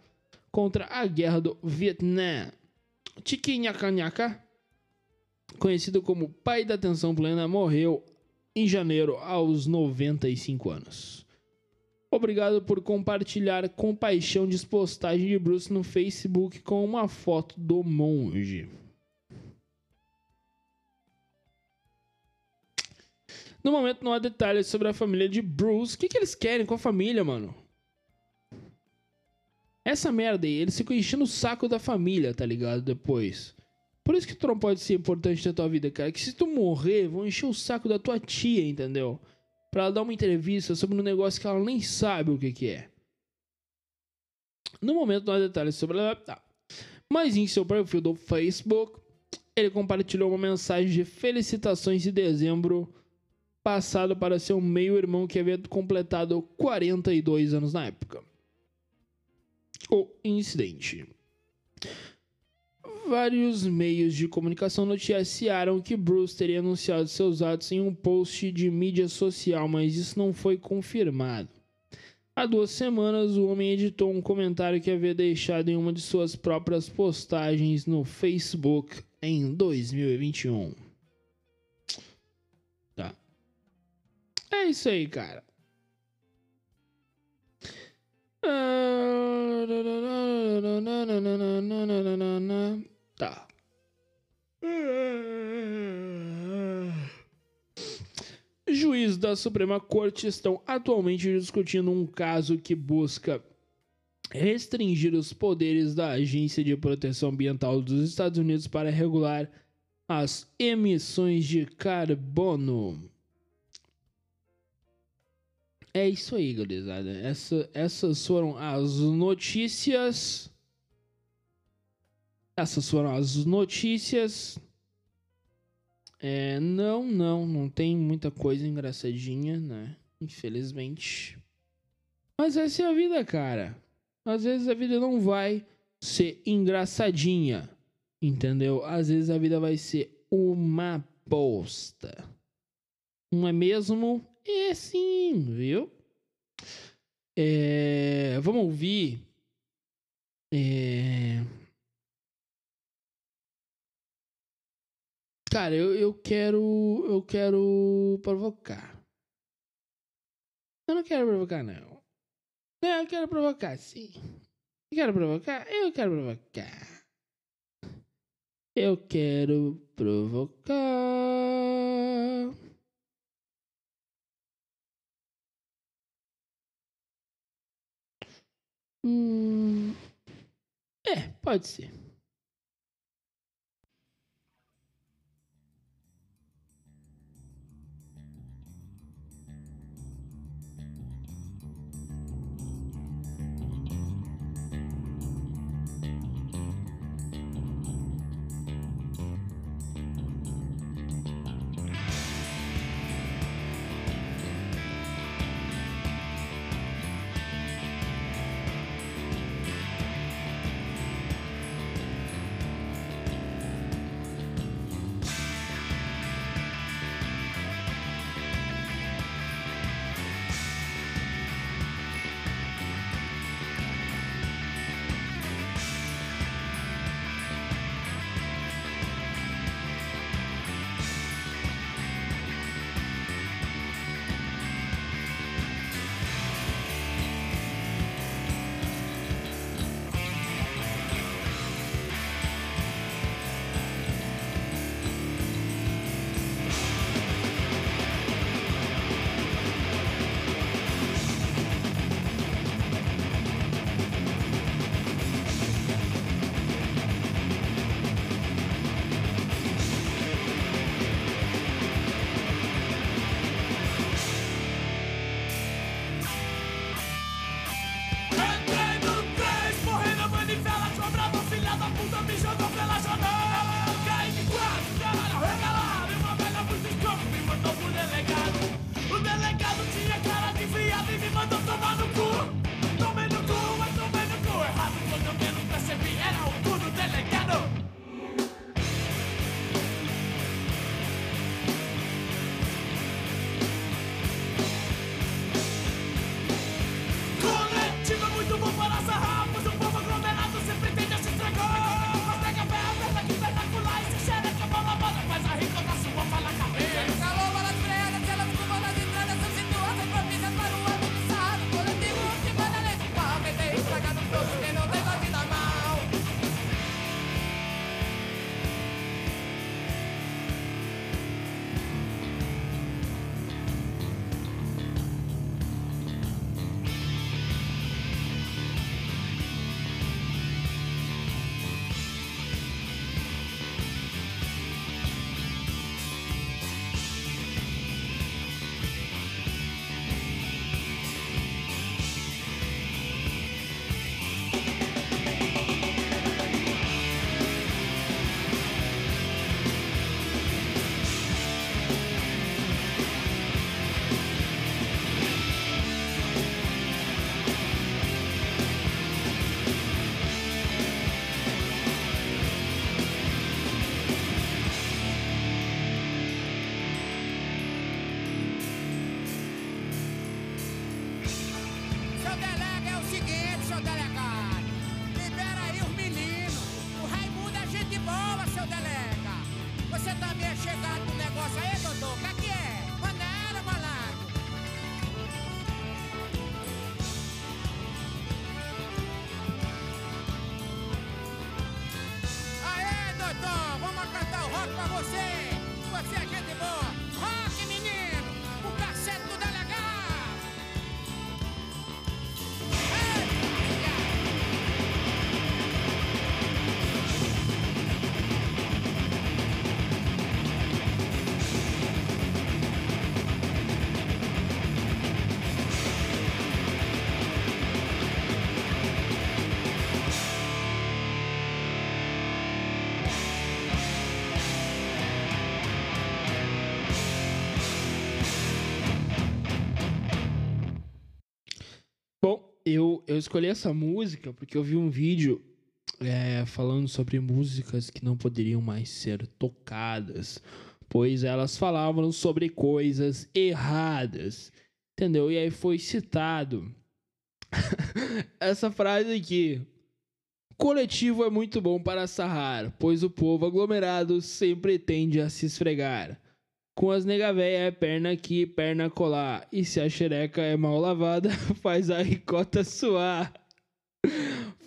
contra a guerra do Vietnã. Tiquinhacanhaca, conhecido como pai da atenção plena, morreu em janeiro aos 95 anos. Obrigado por compartilhar com paixão de postagem de Bruce no Facebook com uma foto do monge. No momento não há detalhes sobre a família de Bruce. O que, que eles querem com a família, mano? Essa merda aí, eles ficam enchendo o saco da família, tá ligado? Depois. Por isso que tu não pode ser importante na tua vida, cara. Que se tu morrer, vão encher o saco da tua tia, entendeu? Pra ela dar uma entrevista sobre um negócio que ela nem sabe o que, que é. No momento não há detalhes sobre ela. Tá. Mas em seu perfil do Facebook, ele compartilhou uma mensagem de felicitações em dezembro passado para seu meio-irmão que havia completado 42 anos na época. O incidente. Vários meios de comunicação noticiaram que Bruce teria anunciado seus atos em um post de mídia social, mas isso não foi confirmado. Há duas semanas, o homem editou um comentário que havia deixado em uma de suas próprias postagens no Facebook em 2021. É isso aí, cara. Tá. Juízes da Suprema Corte estão atualmente discutindo um caso que busca restringir os poderes da Agência de Proteção Ambiental dos Estados Unidos para regular as emissões de carbono. É isso aí, gurizada. Essa, essas foram as notícias. Essas foram as notícias. É, não, não, não tem muita coisa engraçadinha, né? Infelizmente. Mas essa é a vida, cara. Às vezes a vida não vai ser engraçadinha, entendeu? Às vezes a vida vai ser uma bosta. Não é mesmo? É sim, viu? É, vamos ouvir. É, Cara, eu, eu quero. Eu quero provocar. Eu não quero provocar, não. Não, eu quero provocar, sim. Eu quero provocar? Eu quero provocar. Eu quero provocar. Hum. É, pode ser. Eu, escolhi essa música porque eu vi um vídeo é, falando sobre músicas que não poderiam mais ser tocadas, pois elas falavam sobre coisas erradas, entendeu? E aí foi citado essa frase aqui. Coletivo é muito bom para sarrar, pois o povo aglomerado sempre tende a se esfregar. Com as nega véia é perna aqui, perna colar. E se a xereca é mal lavada, faz a ricota suar.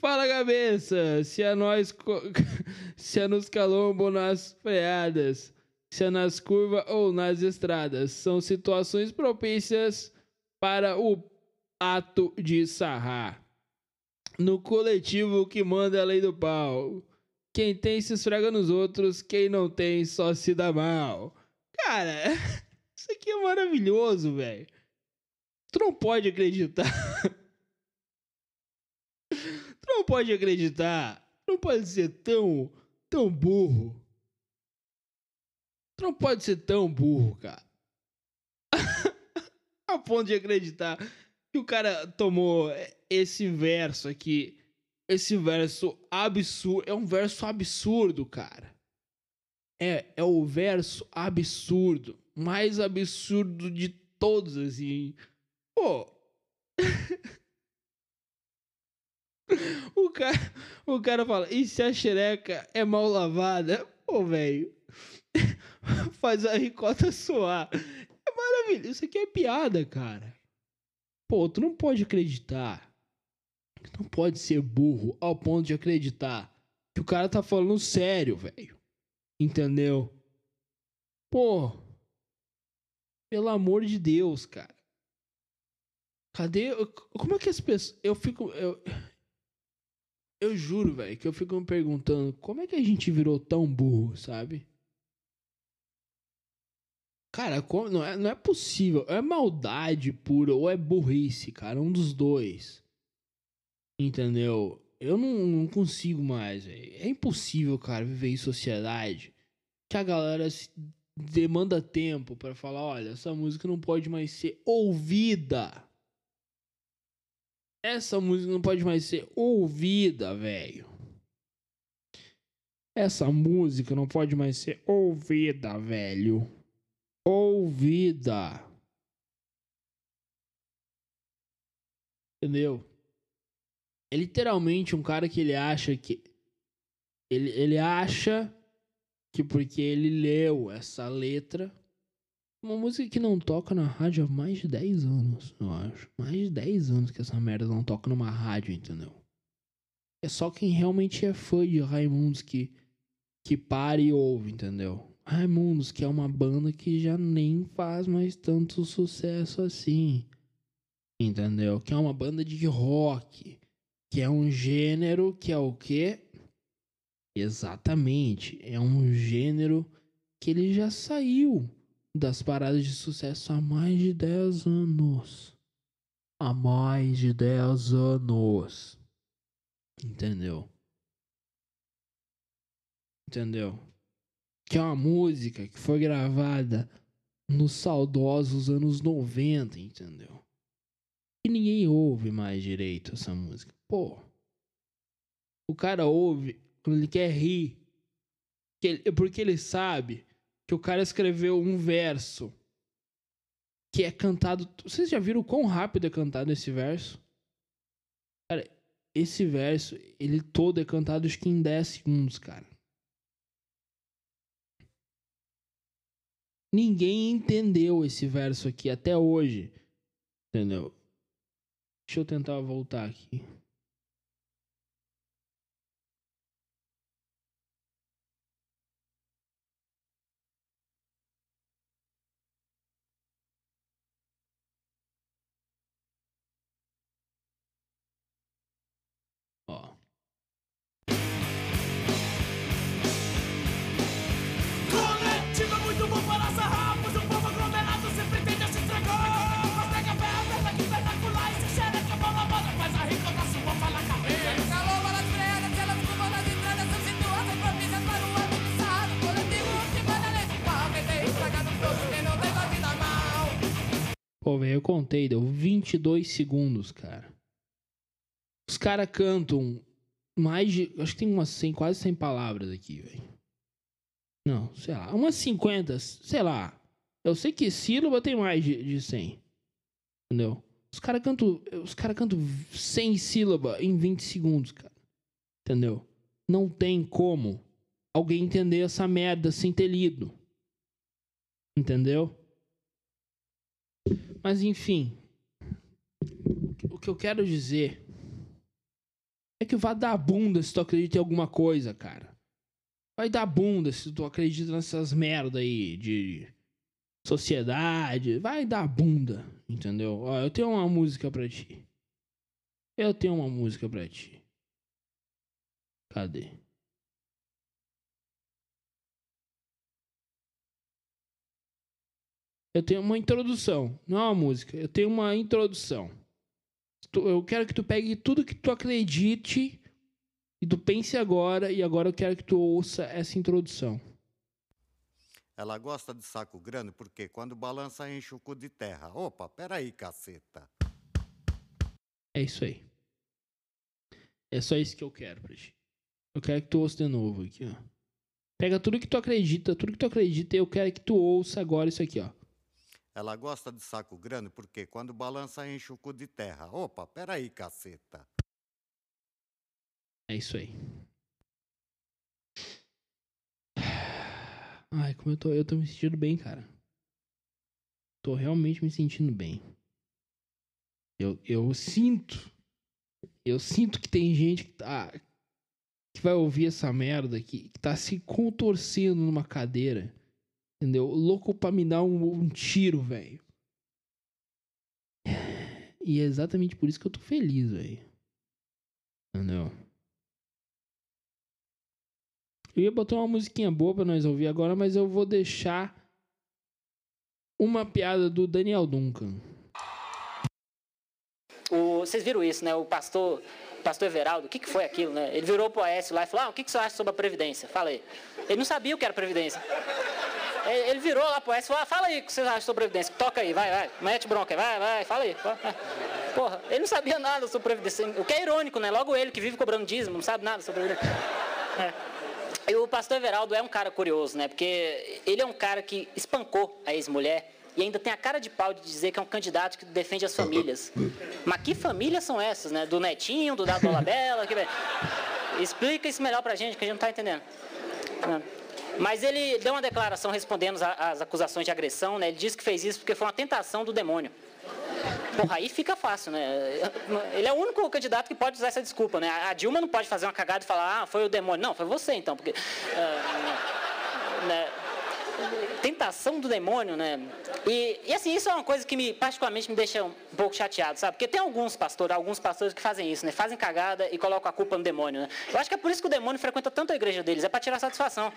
Fala cabeça, se a nós co- se é nos calombo nas freadas, se é nas curvas ou nas estradas, são situações propícias para o ato de sarrar. No coletivo que manda a lei do pau. Quem tem se esfrega nos outros, quem não tem só se dá mal. Cara, isso aqui é maravilhoso, velho. Tu não pode acreditar. tu não pode acreditar. Tu não pode ser tão, tão burro. Tu não pode ser tão burro, cara. A ponto de acreditar que o cara tomou esse verso aqui. Esse verso absurdo. É um verso absurdo, cara. É, é o verso absurdo. Mais absurdo de todos, assim. Pô. o, cara, o cara fala: e se a xereca é mal lavada? Pô, velho. Faz a ricota suar. É maravilhoso. Isso aqui é piada, cara. Pô, tu não pode acreditar. Tu não pode ser burro ao ponto de acreditar que o cara tá falando sério, velho. Entendeu? Pô. Pelo amor de Deus, cara. Cadê. Como é que as pessoas. Eu fico. Eu, eu juro, velho, que eu fico me perguntando como é que a gente virou tão burro, sabe? Cara, como- não, é, não é possível. É maldade pura ou é burrice, cara. Um dos dois. Entendeu? Eu não, não consigo mais, velho. É impossível, cara, viver em sociedade que a galera se demanda tempo pra falar, olha, essa música não pode mais ser ouvida. Essa música não pode mais ser ouvida, velho. Essa música não pode mais ser ouvida, velho. Ouvida. Entendeu? É literalmente um cara que ele acha que. Ele, ele acha que porque ele leu essa letra. Uma música que não toca na rádio há mais de 10 anos, eu acho. Mais de 10 anos que essa merda não toca numa rádio, entendeu? É só quem realmente é fã de Raimundos que, que para e ouve, entendeu? Raimundos, que é uma banda que já nem faz mais tanto sucesso assim. Entendeu? Que é uma banda de rock. Que é um gênero que é o quê? Exatamente. É um gênero que ele já saiu das paradas de sucesso há mais de 10 anos. Há mais de 10 anos. Entendeu? Entendeu? Que é uma música que foi gravada nos saudosos anos 90, entendeu? E ninguém ouve mais direito essa música. Pô. O cara ouve quando ele quer rir. Ele- porque ele sabe que o cara escreveu um verso que é cantado. Vocês já viram quão rápido é cantado esse verso? Cara, esse verso, ele todo é cantado acho que em 10 segundos, cara. Ninguém entendeu esse verso aqui até hoje. Entendeu? Deixa eu tentar voltar aqui. Pô, velho, eu contei, deu 22 segundos, cara. Os caras cantam mais de. Acho que tem umas 100, quase 100 palavras aqui, velho. Não, sei lá. Umas 50, sei lá. Eu sei que sílaba tem mais de, de 100. Entendeu? Os caras cantam. Os caras cantam 100 sílabas em 20 segundos, cara. Entendeu? Não tem como alguém entender essa merda sem ter lido. Entendeu? Mas enfim. O que eu quero dizer é que vai dar bunda se tu acredita em alguma coisa, cara. Vai dar bunda se tu acredita nessas merda aí de sociedade. Vai dar bunda, entendeu? Ó, eu tenho uma música pra ti. Eu tenho uma música pra ti. Cadê? Eu tenho uma introdução, não é uma música. Eu tenho uma introdução. Eu quero que tu pegue tudo que tu acredite e tu pense agora, e agora eu quero que tu ouça essa introdução. Ela gosta de saco grande porque quando balança enche o cu de terra. Opa, peraí, caceta. É isso aí. É só isso que eu quero pra ti. Eu quero que tu ouça de novo aqui, ó. Pega tudo que tu acredita, tudo que tu acredita, e eu quero que tu ouça agora isso aqui, ó. Ela gosta de saco grande porque quando balança enche o cu de terra. Opa, peraí, caceta. É isso aí. Ai, como eu tô, eu tô me sentindo bem, cara. Tô realmente me sentindo bem. Eu, eu sinto. Eu sinto que tem gente que tá. Que vai ouvir essa merda aqui, que tá se contorcendo numa cadeira. Entendeu? Louco pra me dar um, um tiro, velho. E é exatamente por isso que eu tô feliz, velho. Entendeu? Eu ia botar uma musiquinha boa pra nós ouvir agora, mas eu vou deixar uma piada do Daniel Duncan. O- vocês viram isso, né? O pastor, pastor Everaldo, o que, que foi aquilo, né? Ele virou pro Aécio lá e falou: ah, o que, que você acha sobre a Previdência? Fala aí. Ele não sabia o que era Previdência. Ele ele virou lá pro Aécio e falou: ah, fala aí o que você acha sobre Previdência. Toca aí, vai, vai. Mete bronca vai, vai, fala aí. vai. Porra, ele não sabia nada sobre Previdência. O que é irônico, né? Logo ele que vive cobrando dízimo, não sabe nada sobre Previdência. É. E o pastor Everaldo é um cara curioso, né? Porque ele é um cara que espancou a ex-mulher e ainda tem a cara de pau de dizer que é um candidato que defende as famílias. Mas que famílias são essas, né? Do Netinho, do Dado Dolabella? Que... Explica isso melhor pra gente, que a gente não tá entendendo. Né? Mas ele deu uma declaração respondendo às- acusações de agressão, né? Ele disse que fez isso porque foi uma tentação do demônio. Porra, aí fica fácil, né? Ele é o único candidato que pode usar essa desculpa, né? A Dilma não pode fazer uma cagada e falar, ah, foi o demônio. Não, foi você então, porque. ah, né? Tentação do demônio, né? E, e assim, isso é uma coisa que me, particularmente me deixa um pouco chateado, sabe? Porque tem alguns pastores, alguns pastores que fazem isso, né? Fazem cagada e colocam a culpa no demônio, né? Eu acho que é por isso que o demônio frequenta tanto a igreja deles, é para tirar satisfação.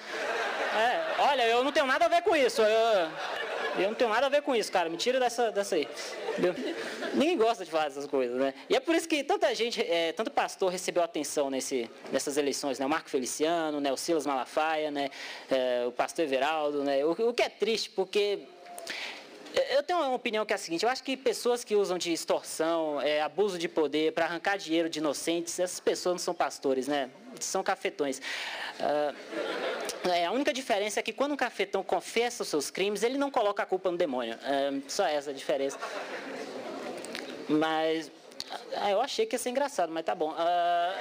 É, olha, eu não tenho nada a ver com isso. Eu, eu não tenho nada a ver com isso, cara. Me tira dessa, dessa aí. Entendeu? Ninguém gosta de falar dessas coisas, né? E é por isso que tanta gente, é, tanto pastor recebeu atenção nesse, nessas eleições, né? O Marco Feliciano, né? O Silas Malafaia, né? É, o pastor Everaldo, né? O, o que é triste, porque eu tenho uma opinião que é a seguinte: eu acho que pessoas que usam de extorsão, é, abuso de poder para arrancar dinheiro de inocentes, essas pessoas não são pastores, né? São cafetões. Ah, é, a única diferença é que quando um cafetão confessa os seus crimes, ele não coloca a culpa no demônio. É, só essa a diferença. Mas. ah, eu achei que ia ser engraçado, mas tá bom. Ah,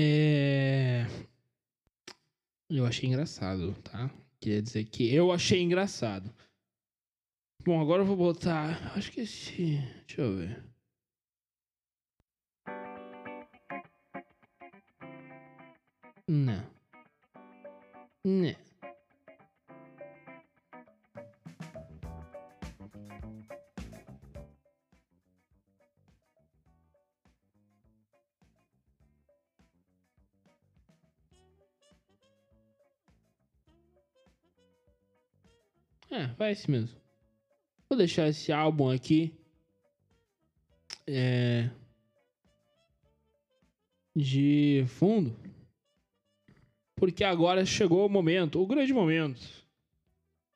É. Eu achei engraçado, tá? Queria dizer que eu achei engraçado. Bom, agora eu vou botar. Acho que esse. Deixa eu ver. Não. Não. É, vai esse mesmo. Vou deixar esse álbum aqui. É. De fundo. Porque agora chegou o momento, o grande momento.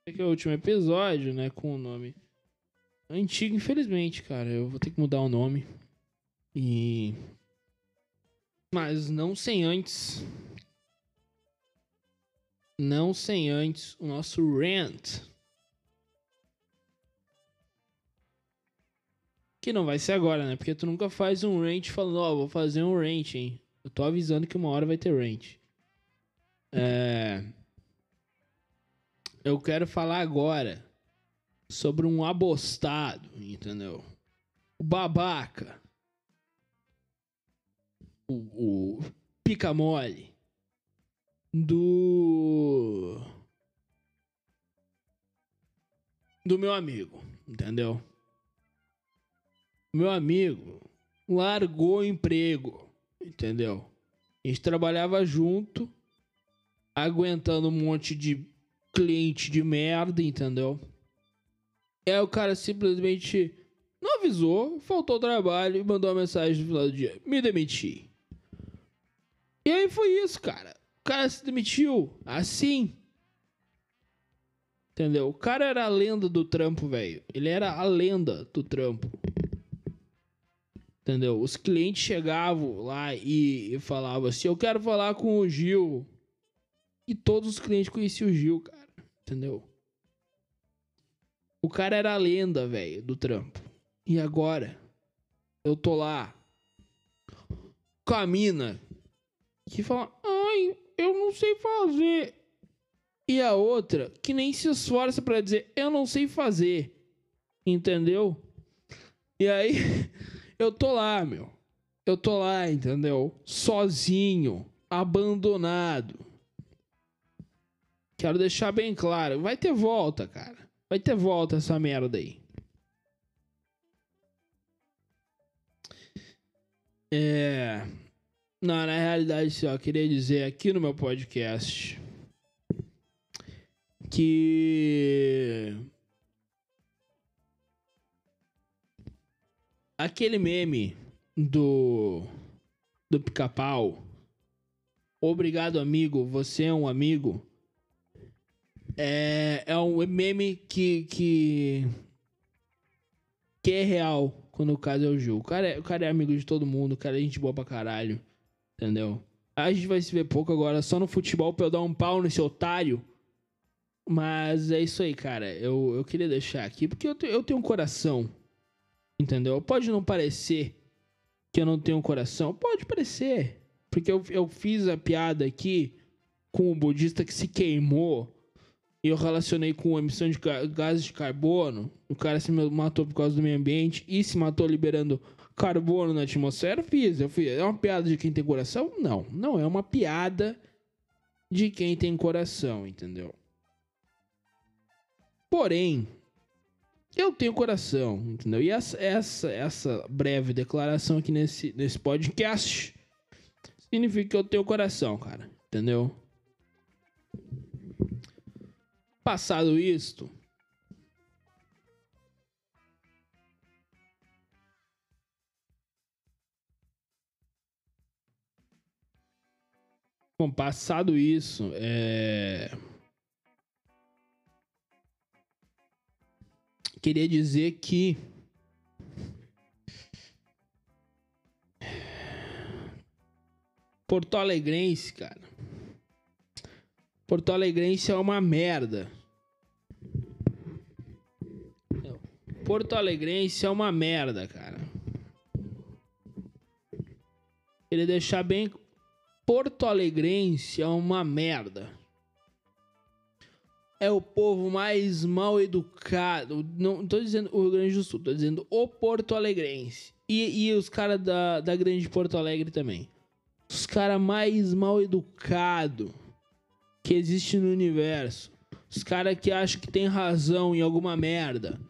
Aqui é o último episódio, né? Com o nome antigo, infelizmente, cara. Eu vou ter que mudar o nome. E. Mas não sem antes. Não sem antes o nosso rant. Que não vai ser agora, né? Porque tu nunca faz um rant falando, ó, vou fazer um rant, hein? Eu tô avisando que uma hora vai ter rant. É... Eu quero falar agora sobre um abostado, entendeu? O babaca. O, o pica mole. Do. Do meu amigo, entendeu? Meu amigo largou o emprego, entendeu? A gente trabalhava junto, aguentando um monte de cliente de merda, entendeu? E aí o cara simplesmente não avisou, faltou trabalho e mandou uma mensagem no final do dia: me demiti. E aí foi isso, cara. O cara se demitiu assim. Entendeu? O cara era a lenda do trampo, velho. Ele era a lenda do trampo. Entendeu? Os clientes chegavam lá e, e falavam assim: Eu quero falar com o Gil. E todos os clientes conheciam o Gil, cara. Entendeu? O cara era a lenda, velho, do trampo. E agora? Eu tô lá com a mina que fala: Ai, eu não sei fazer. E a outra que nem se esforça pra dizer: Eu não sei fazer. Entendeu? E aí. Eu tô lá, meu. Eu tô lá, entendeu? Sozinho, abandonado. Quero deixar bem claro, vai ter volta, cara. Vai ter volta essa merda aí. É. Não, na realidade, só queria dizer aqui no meu podcast que aquele meme do do pica-pau. Obrigado, amigo. Você é um amigo. É, é um meme que, que que é real quando o caso é o Gil. O cara é, o cara é amigo de todo mundo, o cara é gente boa pra caralho. Entendeu? A gente vai se ver pouco agora só no futebol pra eu dar um pau nesse otário. Mas é isso aí, cara. Eu, eu queria deixar aqui porque eu, te, eu tenho um coração. Entendeu? Pode não parecer que eu não tenho um coração. Pode parecer. Porque eu, eu fiz a piada aqui com o budista que se queimou. E eu relacionei com emissão de gases de carbono. O cara se matou por causa do meio ambiente e se matou liberando carbono na atmosfera. Fiz, eu fiz. É uma piada de quem tem coração? Não. Não é uma piada de quem tem coração, entendeu? Porém, eu tenho coração, entendeu? E essa, essa, essa breve declaração aqui nesse, nesse podcast significa que eu tenho coração, cara, entendeu? Passado isto, Bom, passado isso, é... queria dizer que Porto Alegrense, cara. Porto Alegrense é uma merda. Porto Alegrense é uma merda, cara. Queria deixar bem Porto Alegrense é uma merda. é o povo mais mal educado. Não tô dizendo o Rio Grande do Sul, tô dizendo o Porto Alegrense. E, e os caras da, da Grande Porto Alegre também. Os caras mais mal educados que existe no universo. Os caras que acham que tem razão em alguma merda.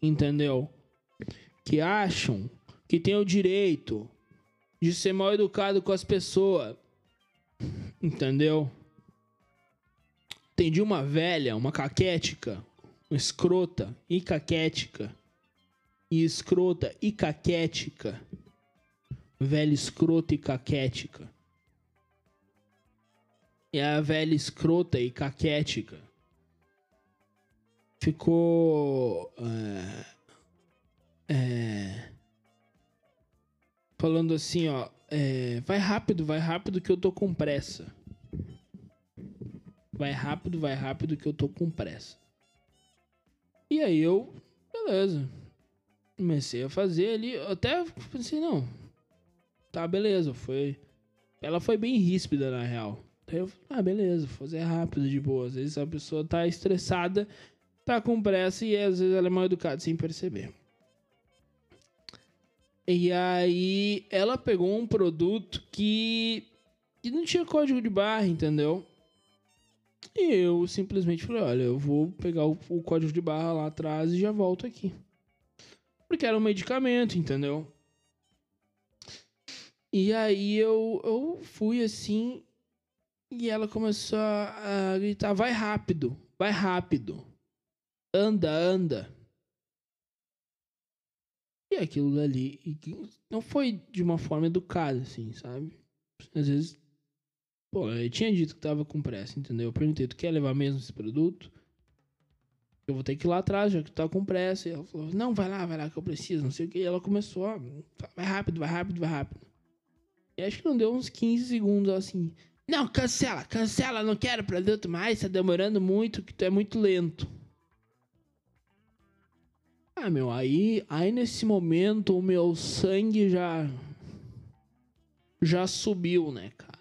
Entendeu? Que acham que tem o direito de ser mal educado com as pessoas. Entendeu? Entendi uma velha, uma caquética, uma escrota e caquética. E escrota e caquética. Velha escrota e caquética. E a velha escrota e caquética ficou. É, é, falando assim, ó. é, vai rápido, vai rápido que eu tô com pressa. Vai rápido, vai rápido que eu tô com pressa. E aí eu, beleza. Comecei a fazer ali, até pensei, não. Tá, beleza, foi. Ela foi bem ríspida na real. Aí eu, ah, beleza, vou fazer rápido, de boa. Às vezes a pessoa tá estressada, tá com pressa e às vezes ela é mal educada sem perceber. E aí ela pegou um produto que, que não tinha código de barra, entendeu? E eu simplesmente falei, olha, eu vou pegar o, o código de barra lá atrás e já volto aqui. Porque era um medicamento, entendeu? E aí eu, eu fui assim e ela começou a, gritar, vai rápido, vai rápido. Anda, anda. E aquilo que não foi de uma forma educada, assim, sabe? Às vezes, pô, eu tinha dito que tava com pressa, entendeu? Eu perguntei, tu quer levar mesmo esse produto? Eu vou ter que ir lá atrás, já que tu tá com pressa. E ela falou, não, vai lá, vai lá que eu preciso, não sei o que. E ela começou, ó, vai rápido, vai rápido, vai rápido. E acho que não deu uns 15 segundos, assim. Não, cancela, cancela, não quero produto mais, tá demorando muito, que tu é muito lento. Ah, meu, aí, aí nesse momento o meu sangue já já subiu, né, cara?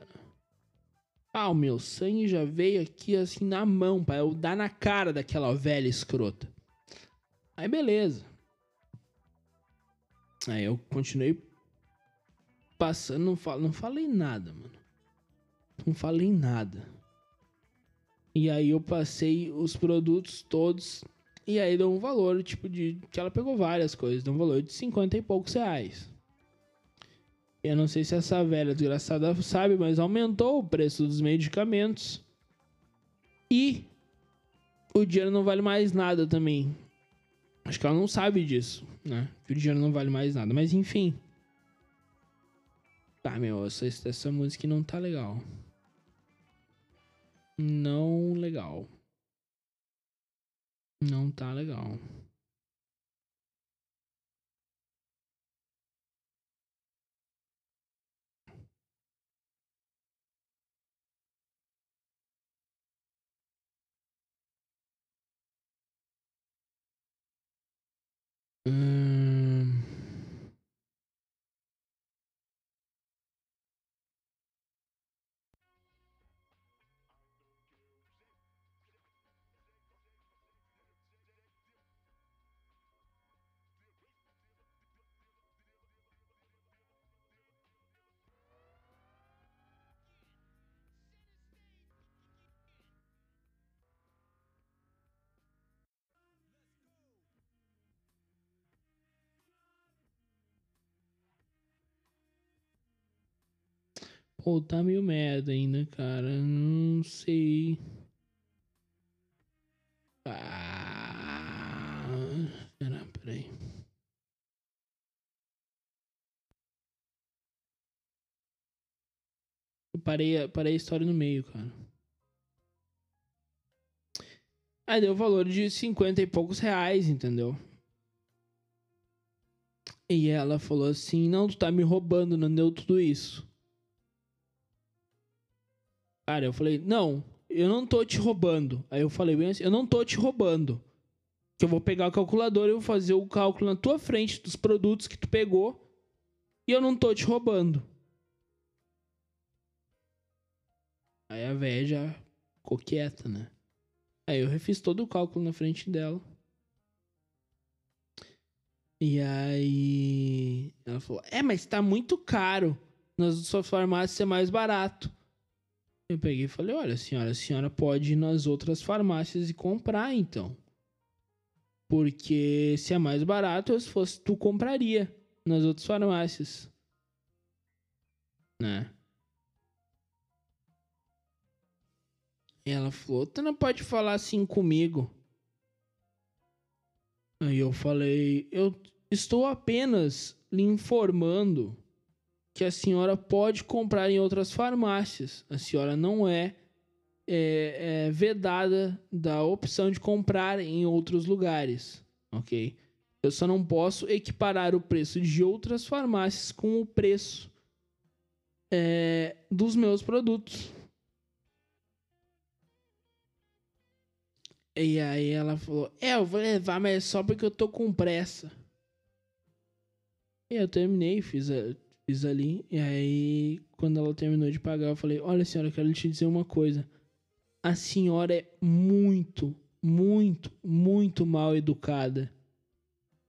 Ah, o meu sangue já veio aqui assim na mão, pra eu dar na cara daquela velha escrota. Aí beleza. Aí eu continuei passando, não, não falei nada, mano. Não falei nada. E aí eu passei os produtos todos e aí deu um valor, tipo, de. Que ela pegou várias coisas, deu um valor de 50 e poucos reais. Eu não sei se essa velha desgraçada sabe, mas aumentou o preço dos medicamentos. E o dinheiro não vale mais nada também. Acho que ela não sabe disso, né? Que o dinheiro não vale mais nada. Mas enfim. Tá, meu, essa, essa música não tá legal. Não legal. Não tá legal. Hum... Pô, tá meio merda ainda, cara. Não sei. Ah, pera, peraí. Eu parei, parei a história no meio, cara. Aí deu o valor de 50 e poucos reais, entendeu? E ela falou assim: Não, tu tá me roubando, não deu tudo isso. Cara, eu falei, não, eu não tô te roubando. Aí eu falei bem assim, eu não tô te roubando. Que eu vou pegar a calculadora e vou fazer o cálculo na tua frente dos produtos que tu pegou. E eu não tô te roubando. Aí a véia já ficou quieta, né? Aí eu refiz todo o cálculo na frente dela. E aí ela falou: É, mas tá muito caro. Nas suas farmácias é mais barato. Eu peguei e falei: Olha, senhora, a senhora pode ir nas outras farmácias e comprar, então. Porque se é mais barato, se fosse tu compraria nas outras farmácias. Né? E ela falou: Tu não pode falar assim comigo. Aí eu falei: Eu estou apenas lhe informando que a senhora pode comprar em outras farmácias. A senhora não é, é, é vedada da opção de comprar em outros lugares, ok? Eu só não posso equiparar o preço de outras farmácias com o preço é, dos meus produtos. E aí ela falou: É, eu vou levar, mas é só porque eu tô com pressa. E eu terminei, fiz, a, ali. E aí, quando ela terminou de pagar, eu falei: Olha, senhora, quero te dizer uma coisa. A senhora é muito, muito, muito mal educada.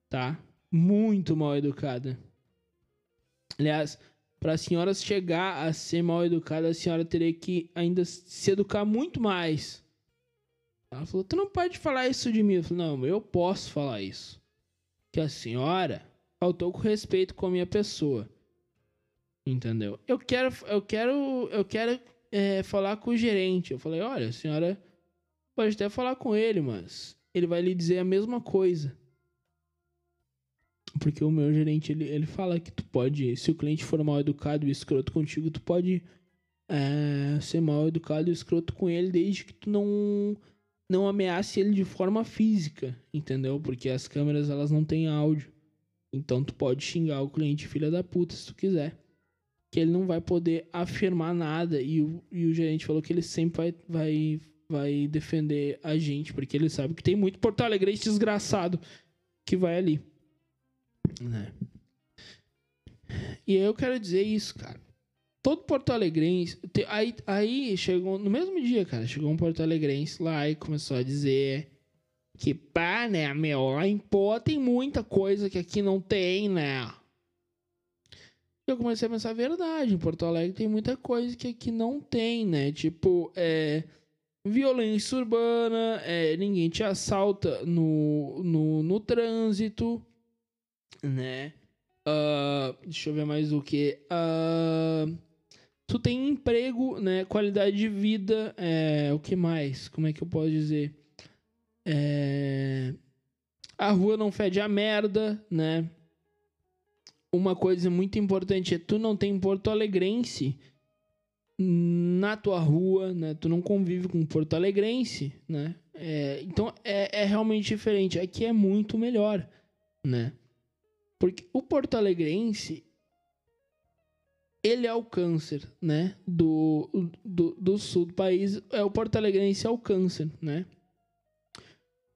Tá? Muito mal educada. Aliás, para a senhora chegar a ser mal educada, a senhora teria que ainda se educar muito mais. Ela falou: Tu não pode falar isso de mim. Eu falei: Não, eu posso falar isso. Que a senhora faltou com respeito com a minha pessoa. Entendeu? Eu quero, eu quero, eu quero é, falar com o gerente. Eu falei: Olha, a senhora pode até falar com ele, mas ele vai lhe dizer a mesma coisa. Porque o meu gerente, ele, ele fala que tu pode, se o cliente for mal educado e escroto contigo, tu pode é, ser mal educado e escroto com ele desde que tu não não ameace ele de forma física, entendeu? Porque as câmeras elas não têm áudio. Então tu pode xingar o cliente filha da puta se tu quiser. Que ele não vai poder afirmar nada. E o, e o gerente falou que ele sempre vai, vai, vai defender a gente, porque ele sabe que tem muito Porto Alegre desgraçado que vai ali. Né? E aí eu quero dizer isso, cara. Todo Porto Alegrense. Aí, aí chegou. No mesmo dia, cara, chegou um Porto Alegrense lá e começou a dizer que, pá, né, meu, lá em Pô tem muita coisa que aqui não tem, né? Eu comecei a pensar a verdade. Em Porto Alegre tem muita coisa que aqui não tem, né? Tipo, é. Violência urbana, é, ninguém te assalta no, no, no trânsito, né? Uh, deixa eu ver mais o que. Uh, tu tem emprego, né? Qualidade de vida, é, o que mais? Como é que eu posso dizer? É, a rua não fede a merda, né? Uma coisa muito importante é tu não tem Porto Alegrense na tua rua, né? Tu não convive com Porto Alegrense, né? É, então é, é realmente diferente. Aqui é muito melhor, né? Porque o Porto Alegrense ele é o câncer, né? Do, do, do sul do país. É o Porto Alegrense é o câncer, né?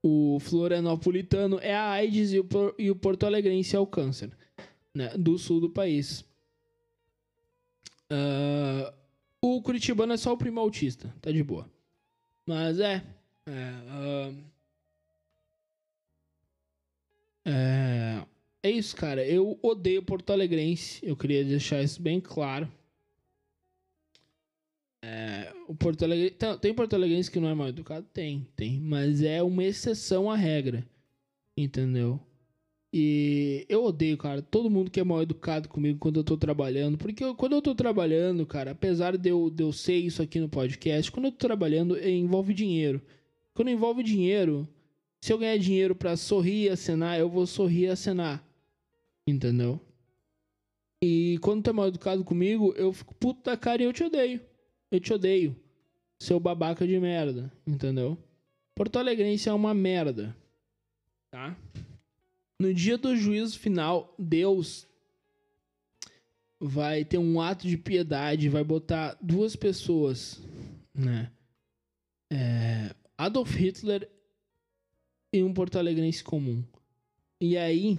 O Florianopolitano é a AIDS e o, e o Porto Alegrense é o câncer, né? Do sul do país. Uh, o Curitibano é só o primo autista, tá de boa. Mas é. É. Uh, é é isso, cara. Eu odeio Porto Alegrense. Eu queria deixar isso bem claro. É, o Porto Alegre... Tem, tem Porto Alegrense que não é mal educado? Tem, tem. Mas é uma exceção à regra. Entendeu? E eu odeio, cara, todo mundo que é mal educado comigo quando eu tô trabalhando. Porque eu, quando eu tô trabalhando, cara, apesar de eu, de eu ser isso aqui no podcast, quando eu tô trabalhando, envolve dinheiro. Quando envolve dinheiro, se eu ganhar dinheiro para sorrir e acenar, eu vou sorrir e acenar. Entendeu? E quando tu é mal educado comigo, eu fico puto da cara e eu te odeio. Eu te odeio. Seu babaca de merda. Entendeu? Porto Alegrense é uma merda. Tá? No dia do juízo final, Deus vai ter um ato de piedade, vai botar duas pessoas, né? É, Adolf Hitler e um porto-alegrense comum. E aí,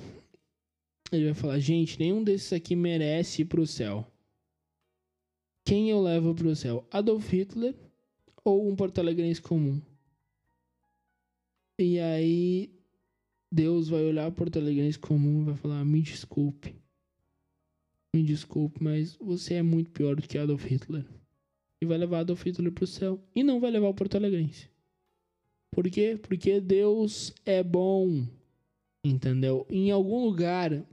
ele vai falar: gente, nenhum desses aqui merece ir pro céu. Quem eu levo pro céu? Adolf Hitler ou um porto-alegrense comum? E aí Deus vai olhar Porto Alegrense comum e vai falar: me desculpe. Me desculpe, mas você é muito pior do que Adolf Hitler. E vai levar Adolf Hitler pro céu. E não vai levar o Porto Alegrense. Por quê? Porque Deus é bom. Entendeu? Em algum lugar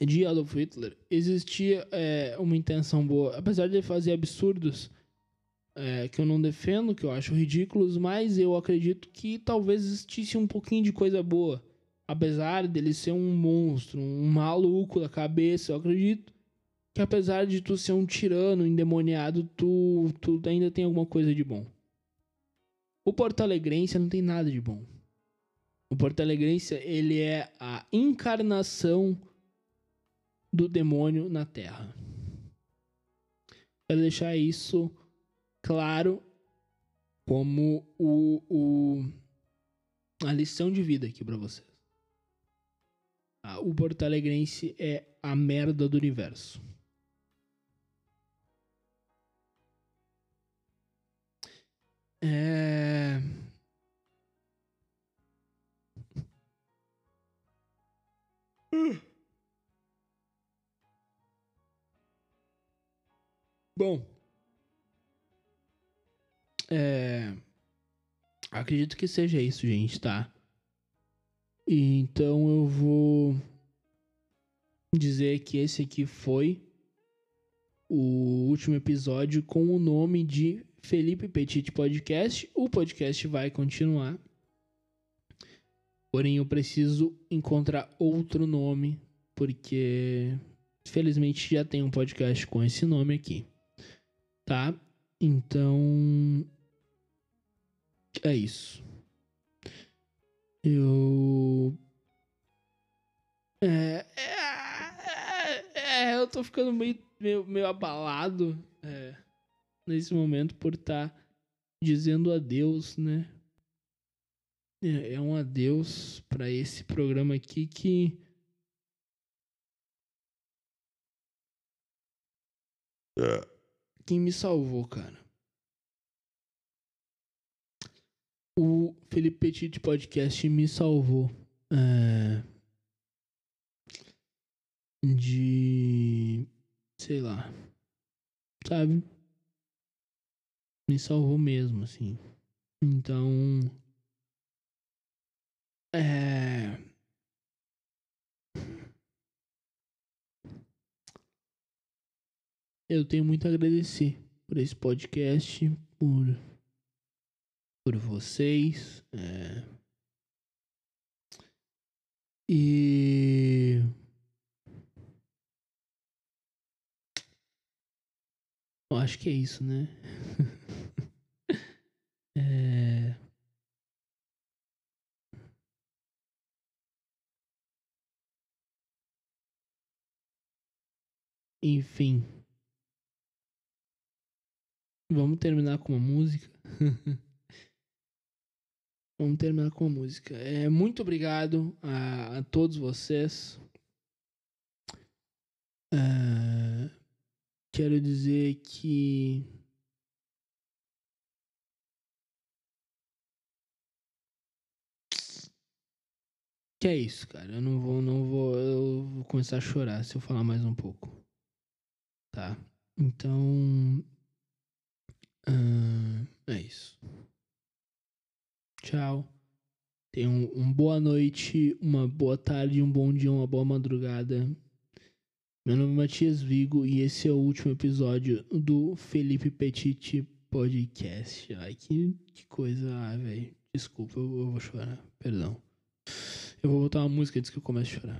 de Adolf Hitler existia é, uma intenção boa. Apesar de ele fazer absurdos é, que eu não defendo, que eu acho ridículos, mas eu acredito que talvez existisse um pouquinho de coisa boa. Apesar dele ser um monstro, um maluco da cabeça, eu acredito que apesar de tu ser um tirano, endemoniado, tu, tu ainda tem alguma coisa de bom. O Porto Alegrense não tem nada de bom. O Porto Alegrense, ele é a encarnação do demônio na Terra. Quero deixar isso claro como o, o a lição de vida aqui para vocês. Ah, O Porto Alegrense é a merda do universo. É... Bom, é... acredito que seja isso, gente, tá? E Então eu vou dizer que esse aqui foi o último episódio com o nome de Felipe Petit Podcast. O podcast vai continuar. Porém, eu preciso encontrar outro nome, porque felizmente já tem um podcast com esse nome aqui. Tá? Então. É isso. Eu. É, é, é, eu tô ficando meio, meio, meio abalado é, nesse momento por estar dizendo adeus, né? É, é um adeus pra esse programa aqui que. Quem me salvou, cara? O Felipe Petit Podcast me salvou. É... De. Sei lá. Sabe? Me salvou mesmo, assim. Então. É. Eu tenho muito a agradecer por esse podcast, por por vocês. é. E. Eu acho que é isso, né? é... Enfim. Vamos terminar com uma música. Vamos terminar com uma música. É, muito obrigado a, a todos vocês. É, quero dizer que. Que é isso, cara. Eu não vou, não vou. Eu vou começar a chorar se eu falar mais um pouco. Tá? Então. ah, é isso. Tchau. Tenham uma boa noite, uma boa tarde, um bom dia, uma boa madrugada. Meu nome é Matias Vigo e esse é o último episódio do Felipe Petit Podcast. Ai, que, que coisa. Ai, velho. Desculpa, eu, eu vou chorar. Perdão. Eu vou botar uma música antes que eu comece a chorar.